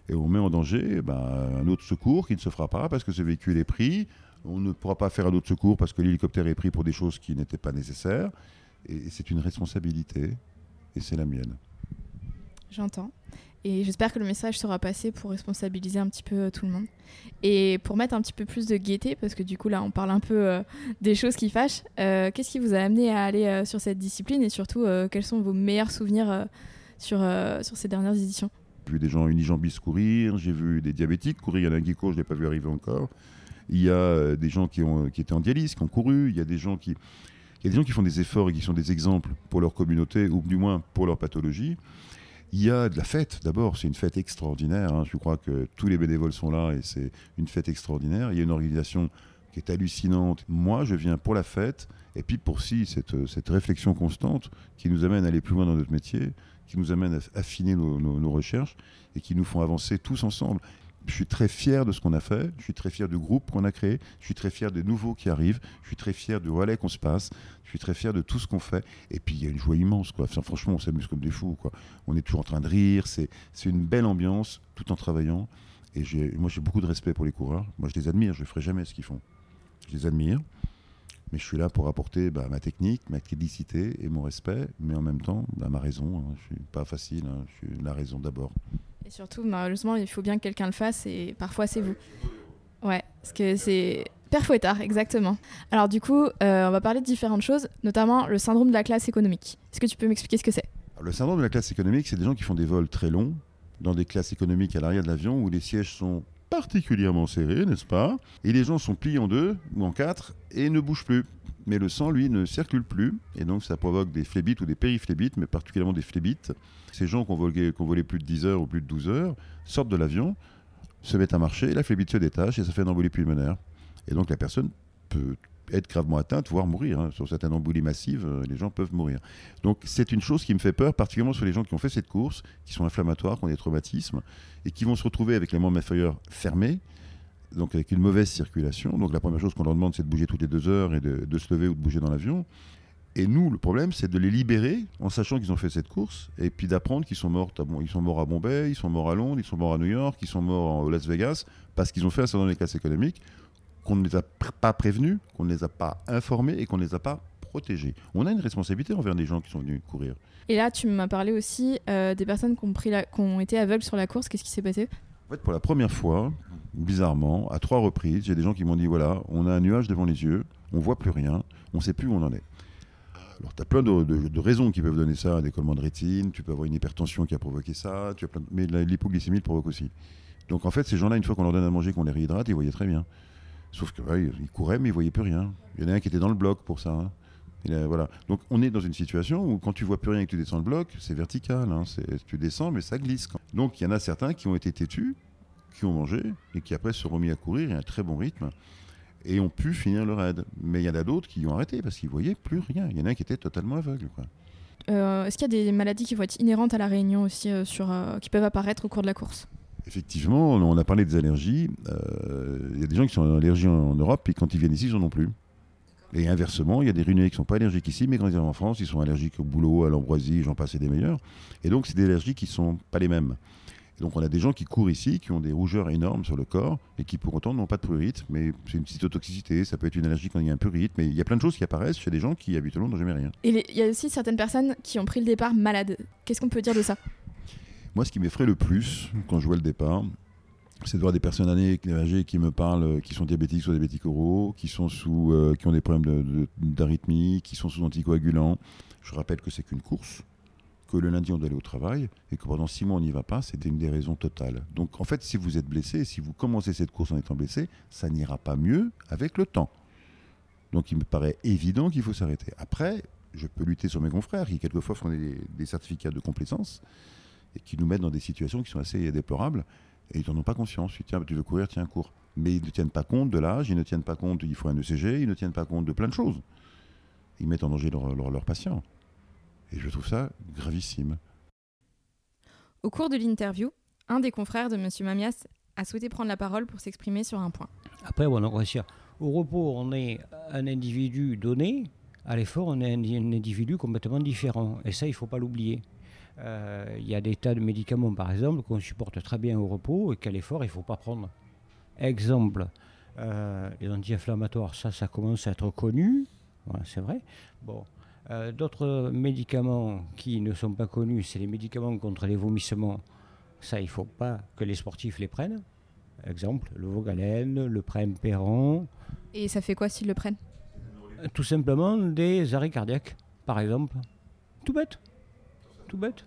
Et on met en danger eh ben, un autre secours qui ne se fera pas parce que ce véhicule est pris. On ne pourra pas faire un autre secours parce que l'hélicoptère est pris pour des choses qui n'étaient pas nécessaires. Et, et c'est une responsabilité, et c'est la mienne. J'entends. Et j'espère que le message sera passé pour responsabiliser un petit peu euh, tout le monde. Et pour mettre un petit peu plus de gaieté, parce que du coup là on parle un peu euh, des choses qui fâchent, euh, qu'est-ce qui vous a amené à aller sur cette discipline et surtout quels sont vos meilleurs souvenirs sur, sur ces dernières éditions? J'ai vu des gens unijambistes courir, j'ai vu des diabétiques courir, il y en a un qui court, je ne l'ai pas vu arriver encore. Il y a des gens qui, ont, qui étaient en dialyse, qui ont couru, il y a des gens qui... Il y a des gens qui font des efforts et qui sont des exemples pour leur communauté, ou du moins pour leur pathologie. Il y a de la fête, d'abord, c'est une fête extraordinaire. hein. Je crois que tous les bénévoles sont là et c'est une fête extraordinaire. Il y a une organisation qui est hallucinante. Moi, je viens pour la fête et puis pour si cette, cette réflexion constante qui nous amène à aller plus loin dans notre métier, qui nous amène à affiner nos, nos- nos recherches et qui nous font avancer tous ensemble. Je suis très fier de ce qu'on a fait, je suis très fier du groupe qu'on a créé, je suis très fier des nouveaux qui arrivent, je suis très fier du relais qu'on se passe, je suis très fier de tout ce qu'on fait. Et puis il y a une joie immense, franchement, on s'amuse comme des fous. On est toujours en train de rire, c'est une belle ambiance tout en travaillant. Et moi, j'ai beaucoup de respect pour les coureurs. Moi, je les admire, je ne ferai jamais ce qu'ils font. Je les admire, mais je suis là pour apporter bah, ma technique, ma crédicité et mon respect, mais en même temps, bah, ma raison. hein. Je suis pas facile, hein. je suis la raison d'abord. Et surtout, malheureusement, il faut bien que quelqu'un le fasse et parfois c'est vous. Ouais, parce que c'est. Père Fouettard, exactement. Alors, du coup, euh, on va parler de différentes choses, notamment le syndrome de la classe économique. Est-ce que tu peux m'expliquer ce que c'est? Le syndrome de la classe économique, c'est des gens qui font des vols très longs, dans des classes économiques à l'arrière de l'avion, où les sièges sont particulièrement serrés, n'est-ce pas? Et les gens sont pliés en deux ou en quatre et ne bougent plus. Mais le sang, lui, ne circule plus, et donc ça provoque des phlébites ou des périphlébites, mais particulièrement des phlébites. Ces gens qui ont volé, qui ont volé plus de 10 heures ou plus de 12 heures sortent de l'avion, se mettent à marcher, et la phlébite se détache et ça fait une embolie pulmonaire. Et donc la personne peut être gravement atteinte, voire mourir. hein. Sur certaines embolies massives, euh, les gens peuvent mourir. Donc c'est une chose qui me fait peur, particulièrement sur les gens qui ont fait cette course, qui sont inflammatoires, qui ont des traumatismes, et qui vont se retrouver avec les membres inférieurs fermés, donc avec une mauvaise circulation. Donc la première chose qu'on leur demande, c'est de bouger toutes les deux heures et de, se lever ou de bouger dans l'avion. Et nous, le problème, c'est de les libérer en sachant qu'ils ont fait cette course, et puis d'apprendre qu'ils sont morts. à sont morts à Bombay, ils sont morts à Londres, ils sont morts à New York, ils sont morts au Las Vegas, parce qu'ils ont fait un certain nombre de classes économiques, qu'on ne les a pr- pas prévenus, qu'on ne les a pas informés et qu'on ne les a pas protégés. On a une responsabilité envers les gens qui sont venus courir. Et là, tu m'as parlé aussi euh, des personnes qui ont, pris la... qui ont été aveugles sur la course. Qu'est-ce qui s'est passé? En fait, pour la première fois, bizarrement, à trois reprises, j'ai des gens qui m'ont dit voilà, on a un nuage devant les yeux, on voit plus rien, on sait plus où on en est. Alors, tu as plein de, de- de raisons qui peuvent donner ça, un décollement de rétine, tu peux avoir une hypertension qui a provoqué ça, tu as plein de- mais l'hypoglycémie le provoque aussi. Donc, en fait, ces gens-là, une fois qu'on leur donne à manger, qu'on les réhydrate, ils voyaient très bien. Sauf que ouais, ils couraient, mais ils voyaient plus rien. Il y en a un qui était dans le bloc pour ça. hein. Voilà. Donc, on est dans une situation où quand tu vois plus rien et que tu descends le bloc, c'est vertical. hein. Tu descends, mais ça glisse. quand- Donc, il y en a certains qui ont été têtus, qui ont mangé et qui après se sont remis à courir à un très bon rythme et ont pu finir le raid. Mais il y en a d'autres qui ont arrêté parce qu'ils voyaient plus rien. Il y en a un qui était totalement aveugle. Euh, Est-ce qu'il y a des maladies qui vont être inhérentes à la Réunion aussi, euh, sur, euh, qui peuvent apparaître au cours de la course? Effectivement, on a parlé des allergies. Euh, Il y a des gens qui sont allergiques en, Europe et quand ils viennent ici, ils n'en ont plus. Et inversement, il y a des Réunionnais qui ne sont pas allergiques ici, mais quand ils arrivent en France, ils sont allergiques au boulot, à l'ambroisie, j'en passe et des meilleurs. Et donc, c'est des allergies qui ne sont pas les mêmes. Et donc, on a des gens qui courent ici, qui ont des rougeurs énormes sur le corps, et qui pour autant n'ont pas de prurite, mais c'est une cytotoxicité, ça peut être une allergie quand il y a un prurite, mais il y a plein de choses qui apparaissent chez des gens qui habituellement n'ont jamais rien. Et il y a aussi certaines personnes qui ont pris le départ malades. Qu'est-ce qu'on peut dire de ça? Moi, ce qui m'effraie le plus quand je vois le départ, c'est de voir des personnes âgées, qui me parlent, euh, qui sont diabétiques, soit diabétiques oraux, qui, sont sous, euh, qui ont des problèmes d'arythmie, qui sont sous anticoagulants. Je rappelle que c'est qu'une course, que le lundi on doit aller au travail et que pendant six mois on n'y va pas, c'était une déraison totale. Donc en fait, si vous êtes blessé, si vous commencez cette course en étant blessé, ça n'ira pas mieux avec le temps. Donc il me paraît évident qu'il faut s'arrêter. Après, je peux lutter sur mes confrères qui quelquefois font des, des certificats de complaisance et qui nous mettent dans des situations qui sont assez déplorables et ils n'en ont pas conscience. Ils disent, tiens, tu veux courir, tiens, cours. Mais ils ne tiennent pas compte de l'âge, ils ne tiennent pas compte qu'il faut un ECG, ils ne tiennent pas compte de plein de choses. Ils mettent en danger leurs leur, leurs patients. Et je trouve ça gravissime. Au cours de l'interview, un des confrères de M. Mamias a souhaité prendre la parole pour s'exprimer sur un point. Après, on va dire, au repos, on est un individu donné, à l'effort, on est un individu complètement différent. Et ça, il ne faut pas l'oublier. Euh, Il y a des tas de médicaments, par exemple, qu'on supporte très bien au repos et qu'à l'effort, il ne faut pas prendre. Exemple, euh, les anti-inflammatoires, ça, ça commence à être connu. Voilà, c'est vrai. Bon. Euh, D'autres médicaments qui ne sont pas connus, c'est les médicaments contre les vomissements. Ça, il ne faut pas que les sportifs les prennent. Exemple, le Vogalène, le Prempéran, Et ça fait quoi s'ils le prennent? Tout simplement des arrêts cardiaques, par exemple. Tout bête. Tout bête.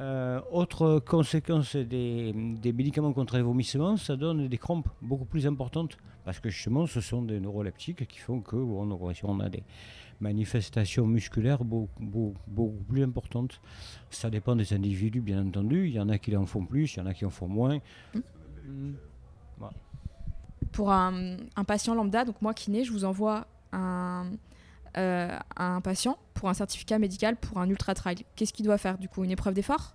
Euh, autre conséquence des, médicaments contre les vomissements, ça donne des crampes beaucoup plus importantes. Parce que justement, ce sont des neuroleptiques qui font que on a des manifestations musculaires beaucoup, plus importantes. Ça dépend des individus, bien entendu. Il y en a qui en font plus, il y en a qui en font moins. Pour un, un patient lambda, donc moi kiné, je vous envoie un, euh, un patient pour un certificat médical pour un ultra trail. Qu'est-ce qu'il doit faire du coup Une épreuve d'effort?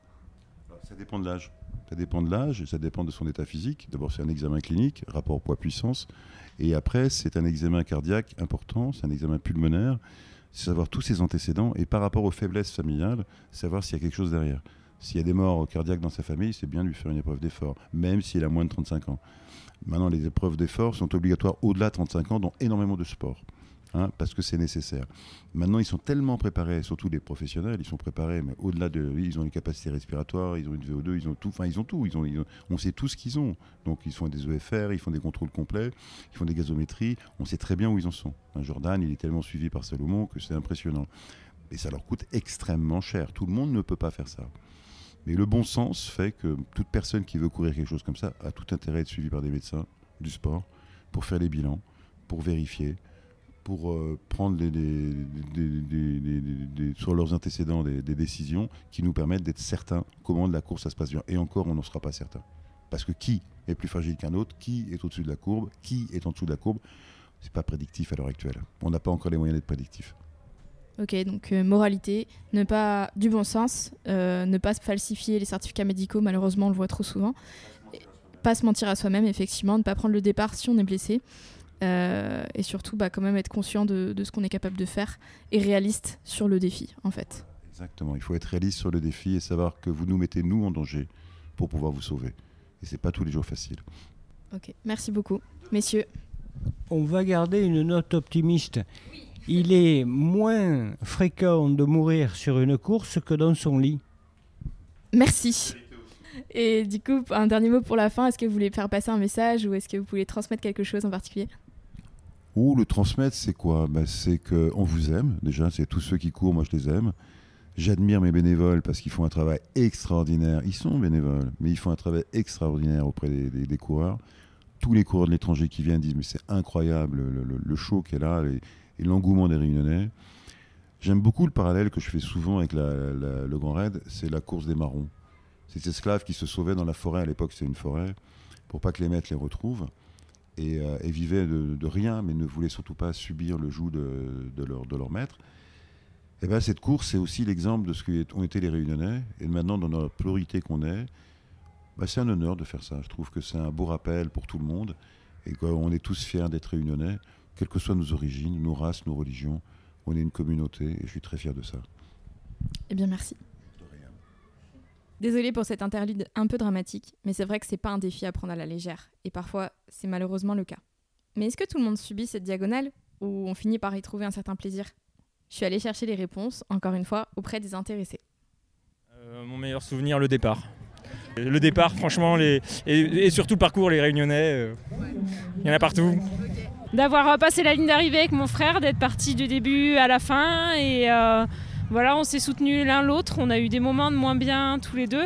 Ça dépend de l'âge. Ça dépend de l'âge, ça dépend de son état physique. D'abord, c'est un examen clinique, rapport poids-puissance. Et après, c'est un examen cardiaque important, c'est un examen pulmonaire. C'est savoir tous ses antécédents et par rapport aux faiblesses familiales, savoir s'il y a quelque chose derrière. S'il y a des morts cardiaques dans sa famille, c'est bien de lui faire une épreuve d'effort, même s'il a moins de 35 ans. Maintenant, les épreuves d'effort sont obligatoires au-delà de 35 ans dans énormément de sports. Hein, parce que c'est nécessaire. Maintenant, ils sont tellement préparés, surtout les professionnels, ils sont préparés, mais au-delà de, ils ont une capacité respiratoire, ils ont une VO2, ils ont tout, enfin, ils ont tout, ils ont, on sait tout ce qu'ils ont. Donc, ils font des EFR, ils font des contrôles complets, ils font des gazométries, on sait très bien où ils en sont. Un Jordan, il est tellement suivi par Salomon que c'est impressionnant. Et ça leur coûte extrêmement cher. Tout le monde ne peut pas faire ça. Mais le bon sens fait que toute personne qui veut courir quelque chose comme ça a tout intérêt à être suivie par des médecins du sport pour faire les bilans, pour vérifier, pour euh, prendre sur leurs antécédents des, décisions qui nous permettent d'être certains comment de la course ça se passe bien. Et encore, on n'en sera pas certain. Parce que qui est plus fragile qu'un autre Qui est au-dessus de la courbe Qui est en dessous de la courbe C'est pas prédictif à l'heure actuelle. On n'a pas encore les moyens d'être prédictif. Ok, donc euh, moralité, ne pas du bon sens, euh, ne pas falsifier les certificats médicaux, malheureusement on le voit trop souvent. Pas se mentir à soi-même, effectivement, ne pas prendre le départ si on est blessé. Euh, et surtout, bah, quand même être conscient de, de ce qu'on est capable de faire et réaliste sur le défi, en fait. Exactement. Il faut être réaliste sur le défi et savoir que vous nous mettez nous en danger pour pouvoir vous sauver. Et c'est pas tous les jours facile. Ok, merci beaucoup, messieurs. On va garder une note optimiste. Il est moins fréquent de mourir sur une course que dans son lit. Merci. Et du coup, un dernier mot pour la fin. Est-ce que vous voulez faire passer un message ou est-ce que vous voulez transmettre quelque chose en particulier? Ou le transmettre, c'est quoi? Ben, C'est qu'on vous aime, déjà, c'est tous ceux qui courent, moi je les aime. J'admire mes bénévoles parce qu'ils font un travail extraordinaire. Ils sont bénévoles, mais ils font un travail extraordinaire auprès des, coureurs. Tous les coureurs de l'étranger qui viennent disent Mais c'est incroyable le, le- le show qu'elle a et, et l'engouement des Réunionnais. J'aime beaucoup le parallèle que je fais souvent avec le Grand Raid c'est la course des marrons. Ces esclaves qui se sauvaient dans la forêt, à l'époque c'était une forêt, pour pas que les maîtres les retrouvent et, euh, et vivaient de, rien, mais ne voulaient surtout pas subir le joug de, leur, maître. Et ben, cette course, c'est aussi l'exemple de ce qu'ont été les Réunionnais. Et maintenant, dans la pluralité qu'on est, bah, c'est un honneur de faire ça. Je trouve que c'est un beau rappel pour tout le monde et qu'on est tous fiers d'être réunionnais, quelles que soient nos origines, nos races, nos religions. On est une communauté et je suis très fier de ça. Eh bien, merci. Désolée pour cette interlude un peu dramatique, mais c'est vrai que c'est pas un défi à prendre à la légère, et parfois c'est malheureusement le cas. Mais est-ce que tout le monde subit cette diagonale, ou on finit par y trouver un certain plaisir? Je suis allée chercher les réponses, encore une fois, auprès des intéressés. Euh, mon meilleur souvenir, le départ. Le départ, franchement, les, et, et surtout le parcours, les réunionnais, euh, il y en a partout. D'avoir passé la ligne d'arrivée avec mon frère, d'être parti du début à la fin et euh, voilà, on s'est soutenus l'un l'autre. On a eu des moments de moins bien tous les deux.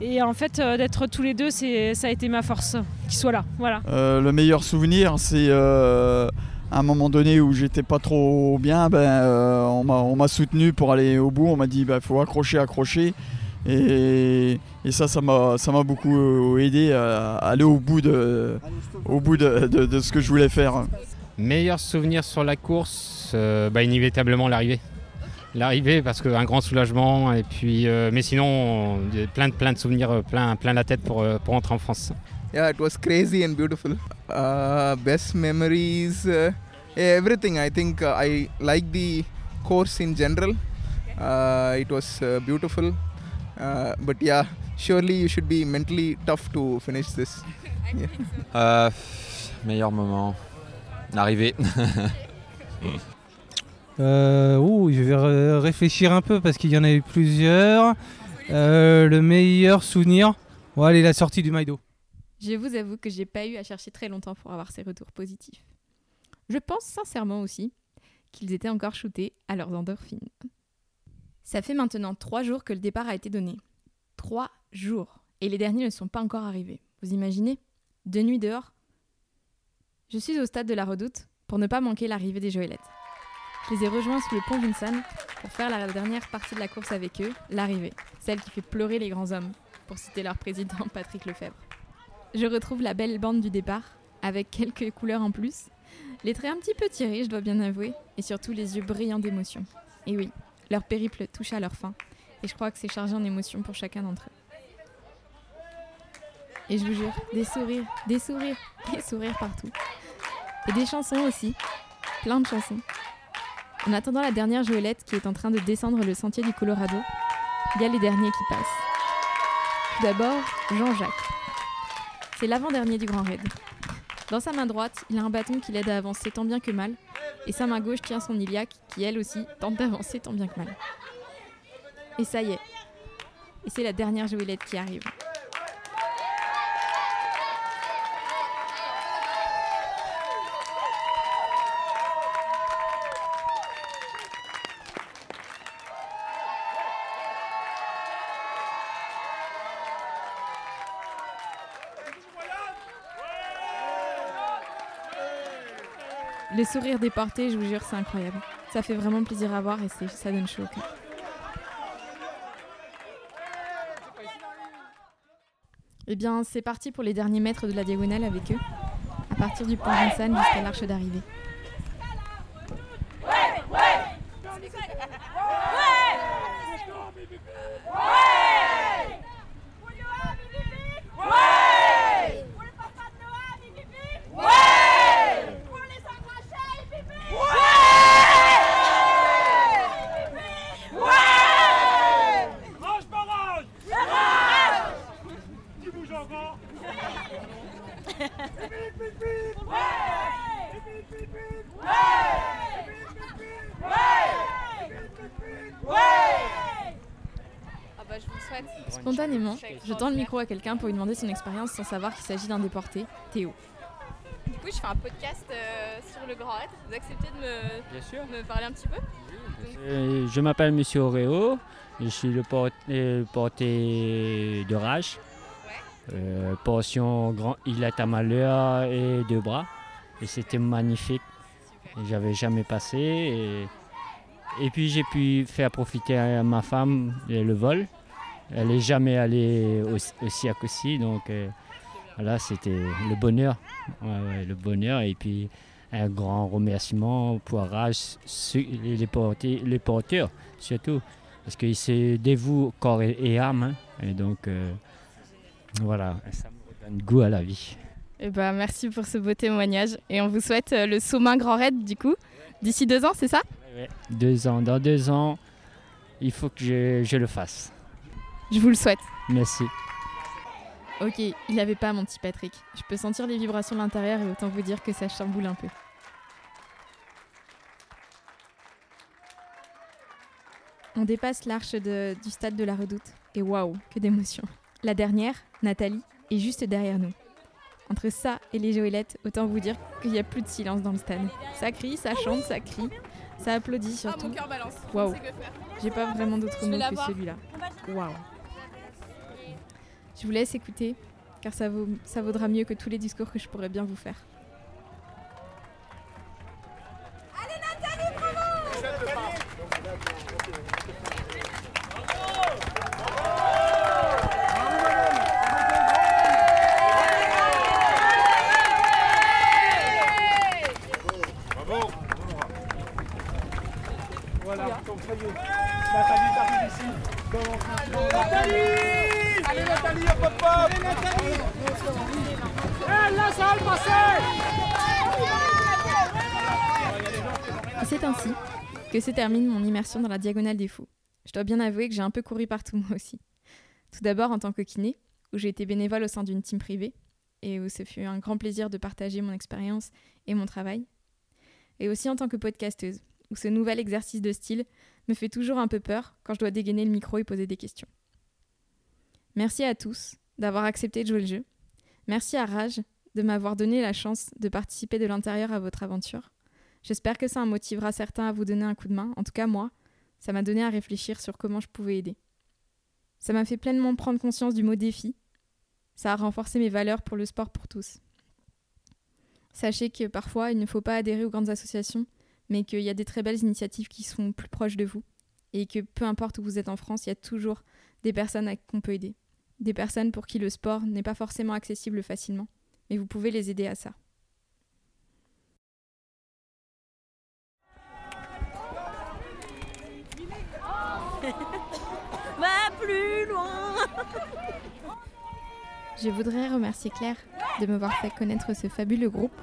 Et en fait, euh, d'être tous les deux, c'est, ça a été ma force, qu'ils soient là. Voilà. Euh, le meilleur souvenir, c'est euh, à un moment donné où j'étais pas trop bien, ben, euh, on, m'a, on m'a soutenu pour aller au bout. On m'a dit il faut accrocher, accrocher. Et, et ça, ça m'a, ça m'a beaucoup euh, aidé à aller au bout de, au bout de, de- de ce que je voulais faire. Meilleur souvenir sur la course, euh, bah, inévitablement l'arrivée. L'arrivée parce qu'un grand soulagement et puis euh, mais sinon plein de plein de souvenirs, euh, plein plein la tête pour, euh, pour entrer en France. Yeah, it was crazy and beautiful. Uh, best memories, uh, everything. I think uh, I like the course in general. Uh, it was uh, beautiful. Uh, but yeah, surely you should be mentally tough to finish this. Yeah. Meilleur moment. L'arrivée. Euh, ouh, je vais réfléchir un peu parce qu'il y en a eu plusieurs. Euh, le meilleur souvenir, bon, allez, la sortie du Maïdo. Je vous avoue que j'ai pas eu à chercher très longtemps pour avoir ces retours positifs. Je pense sincèrement aussi qu'ils étaient encore shootés à leurs endorphines. Ça fait maintenant trois jours que le départ a été donné. Trois jours. Et les derniers ne sont pas encore arrivés. Vous imaginez? Deux nuits dehors? Je suis au stade de la redoute pour ne pas manquer l'arrivée des Joëlettes. Je les ai rejoints sous le pont Vincennes pour faire la dernière partie de la course avec eux, l'arrivée, celle qui fait pleurer les grands hommes, pour citer leur président Patrick Lefebvre. Je retrouve la belle bande du départ, avec quelques couleurs en plus, les traits un petit peu tirés, je dois bien avouer, et surtout les yeux brillants d'émotion. Et oui, leur périple touche à leur fin, et je crois que c'est chargé en émotions pour chacun d'entre eux. Et je vous jure, des sourires, des sourires, des sourires partout. Et des chansons aussi, plein de chansons. En attendant la dernière Joëlette qui est en train de descendre le sentier du Colorado, il y a les derniers qui passent. Tout d'abord, Jean-Jacques. C'est l'avant-dernier du Grand Raid. Dans sa main droite, il a un bâton qui l'aide à avancer tant bien que mal, et sa main gauche tient son iliaque qui, elle aussi, tente d'avancer tant bien que mal. Et ça y est. Et c'est la dernière Joëlette qui arrive. Les sourires déportés, je vous jure, c'est incroyable. Ça fait vraiment plaisir à voir et ça donne chaud. Eh bien, c'est parti pour les derniers mètres de la diagonale avec eux, à partir du pont Vincennes jusqu'à l'arche d'arrivée. Je tends le micro à quelqu'un pour lui demander son expérience sans savoir qu'il s'agit d'un déporté, Théo. Du coup, je fais un podcast euh, sur le Grand Raid. Vous acceptez de me, Bien sûr. me parler un petit peu? Euh, je m'appelle Monsieur Oreo, je suis le euh, porté de rage. Euh, portion grand Malheur et deux bras. Et c'était magnifique. J'avais jamais passé. Et, et puis j'ai pu faire profiter à ma femme le vol. Elle n'est jamais allée au, au cirque aussi. Donc euh, voilà, c'était le bonheur. Ouais, ouais, le bonheur. Et puis un grand remerciement pour ceux- les, porteurs, les porteurs surtout, parce qu'ils se dévouent corps et, et âme. hein. Et donc, euh, Voilà, ça me donne goût à la vie. Eh ben, merci pour ce beau témoignage. Et on vous souhaite euh, le Saumin Grand Raid, du coup, d'ici deux ans, c'est ça? Deux ans, dans deux ans, il faut que je, je le fasse. Je vous le souhaite. Merci. Ok, il n'y avait pas mon petit Patrick. Je peux sentir les vibrations de l'intérieur et autant vous dire que ça chamboule un peu. On dépasse l'arche de- du stade de la redoute. Et waouh, que d'émotions. La dernière, Nathalie, est juste derrière nous. Entre ça et les Joëlettes, autant vous dire qu'il n'y a plus de silence dans le stade. Ça crie, ça chante, ça crie, ça applaudit surtout. Ah, mon cœur balance. Waouh, j'ai pas vraiment mots la que celui-là. Waouh. Je vous laisse écouter, car ça, ça vaudra mieux que tous les discours que je pourrais bien vous faire. Bravo Voilà, comme ça y est. Nathalie, t'arrives ici. Devant- Nathalie Allez Nathalie, hop hop hop Allez Nathalie Eh, là, ça va le passer Que se termine mon immersion dans la diagonale des fous. Je dois bien avouer que j'ai un peu couru partout moi aussi. Tout d'abord en tant que kiné, où j'ai été bénévole au sein d'une team privée, et où ce fut un grand plaisir de partager mon expérience et mon travail. Et aussi en tant que podcasteuse, où ce nouvel exercice de style me fait toujours un peu peur quand je dois dégainer le micro et poser des questions. Merci à tous d'avoir accepté de jouer le jeu. Merci à Rage de m'avoir donné la chance de participer de l'intérieur à votre aventure. J'espère que ça en motivera certains à vous donner un coup de main. En tout cas, moi, ça m'a donné à réfléchir sur comment je pouvais aider. Ça m'a fait pleinement prendre conscience du mot défi. Ça a renforcé mes valeurs pour le sport pour tous. Sachez que parfois, il ne faut pas adhérer aux grandes associations, mais qu'il y a des très belles initiatives qui sont plus proches de vous. Et que peu importe où vous êtes en France, il y a toujours des personnes à- qu'on peut aider. Des personnes pour qui le sport n'est pas forcément accessible facilement. Mais vous pouvez les aider à ça. Je voudrais remercier Claire de m'avoir fait connaître ce fabuleux groupe.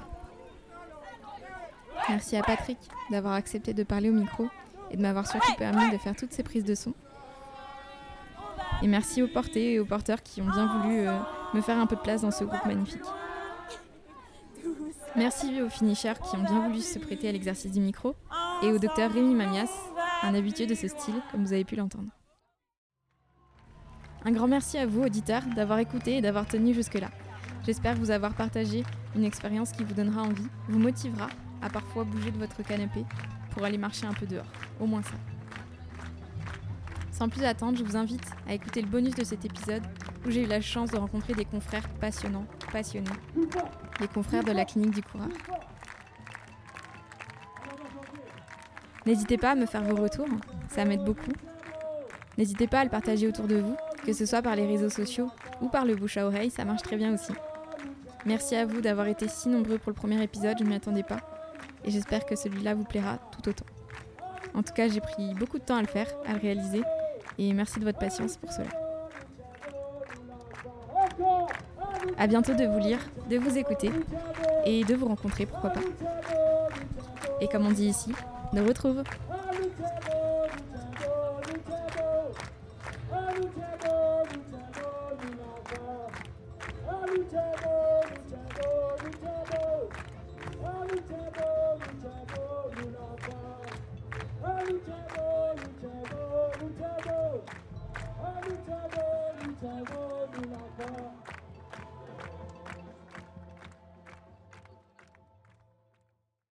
Merci à Patrick d'avoir accepté de parler au micro et de m'avoir surtout permis de faire toutes ces prises de son. Et merci aux portés et aux porteurs qui ont bien voulu euh, me faire un peu de place dans ce groupe magnifique. Merci aux finishers qui ont bien voulu se prêter à l'exercice du micro et au docteur Rémi Mamias, un habitué de ce style, comme vous avez pu l'entendre. Un grand merci à vous, auditeurs, d'avoir écouté et d'avoir tenu jusque-là. J'espère vous avoir partagé une expérience qui vous donnera envie, vous motivera à parfois bouger de votre canapé pour aller marcher un peu dehors. Au moins ça. Sans plus attendre, je vous invite à écouter le bonus de cet épisode où j'ai eu la chance de rencontrer des confrères passionnants, passionnés, les confrères de la clinique du coureur. N'hésitez pas à me faire vos retours, ça m'aide beaucoup. N'hésitez pas à le partager autour de vous, que ce soit par les réseaux sociaux ou par le bouche à oreille, ça marche très bien aussi. Merci à vous d'avoir été si nombreux pour le premier épisode, je ne m'y attendais pas, et j'espère que celui-là vous plaira tout autant. En tout cas, j'ai pris beaucoup de temps à le faire, à le réaliser, et merci de votre patience pour cela. À bientôt de vous lire, de vous écouter, et de vous rencontrer, pourquoi pas. Et comme on dit ici, de retrouve.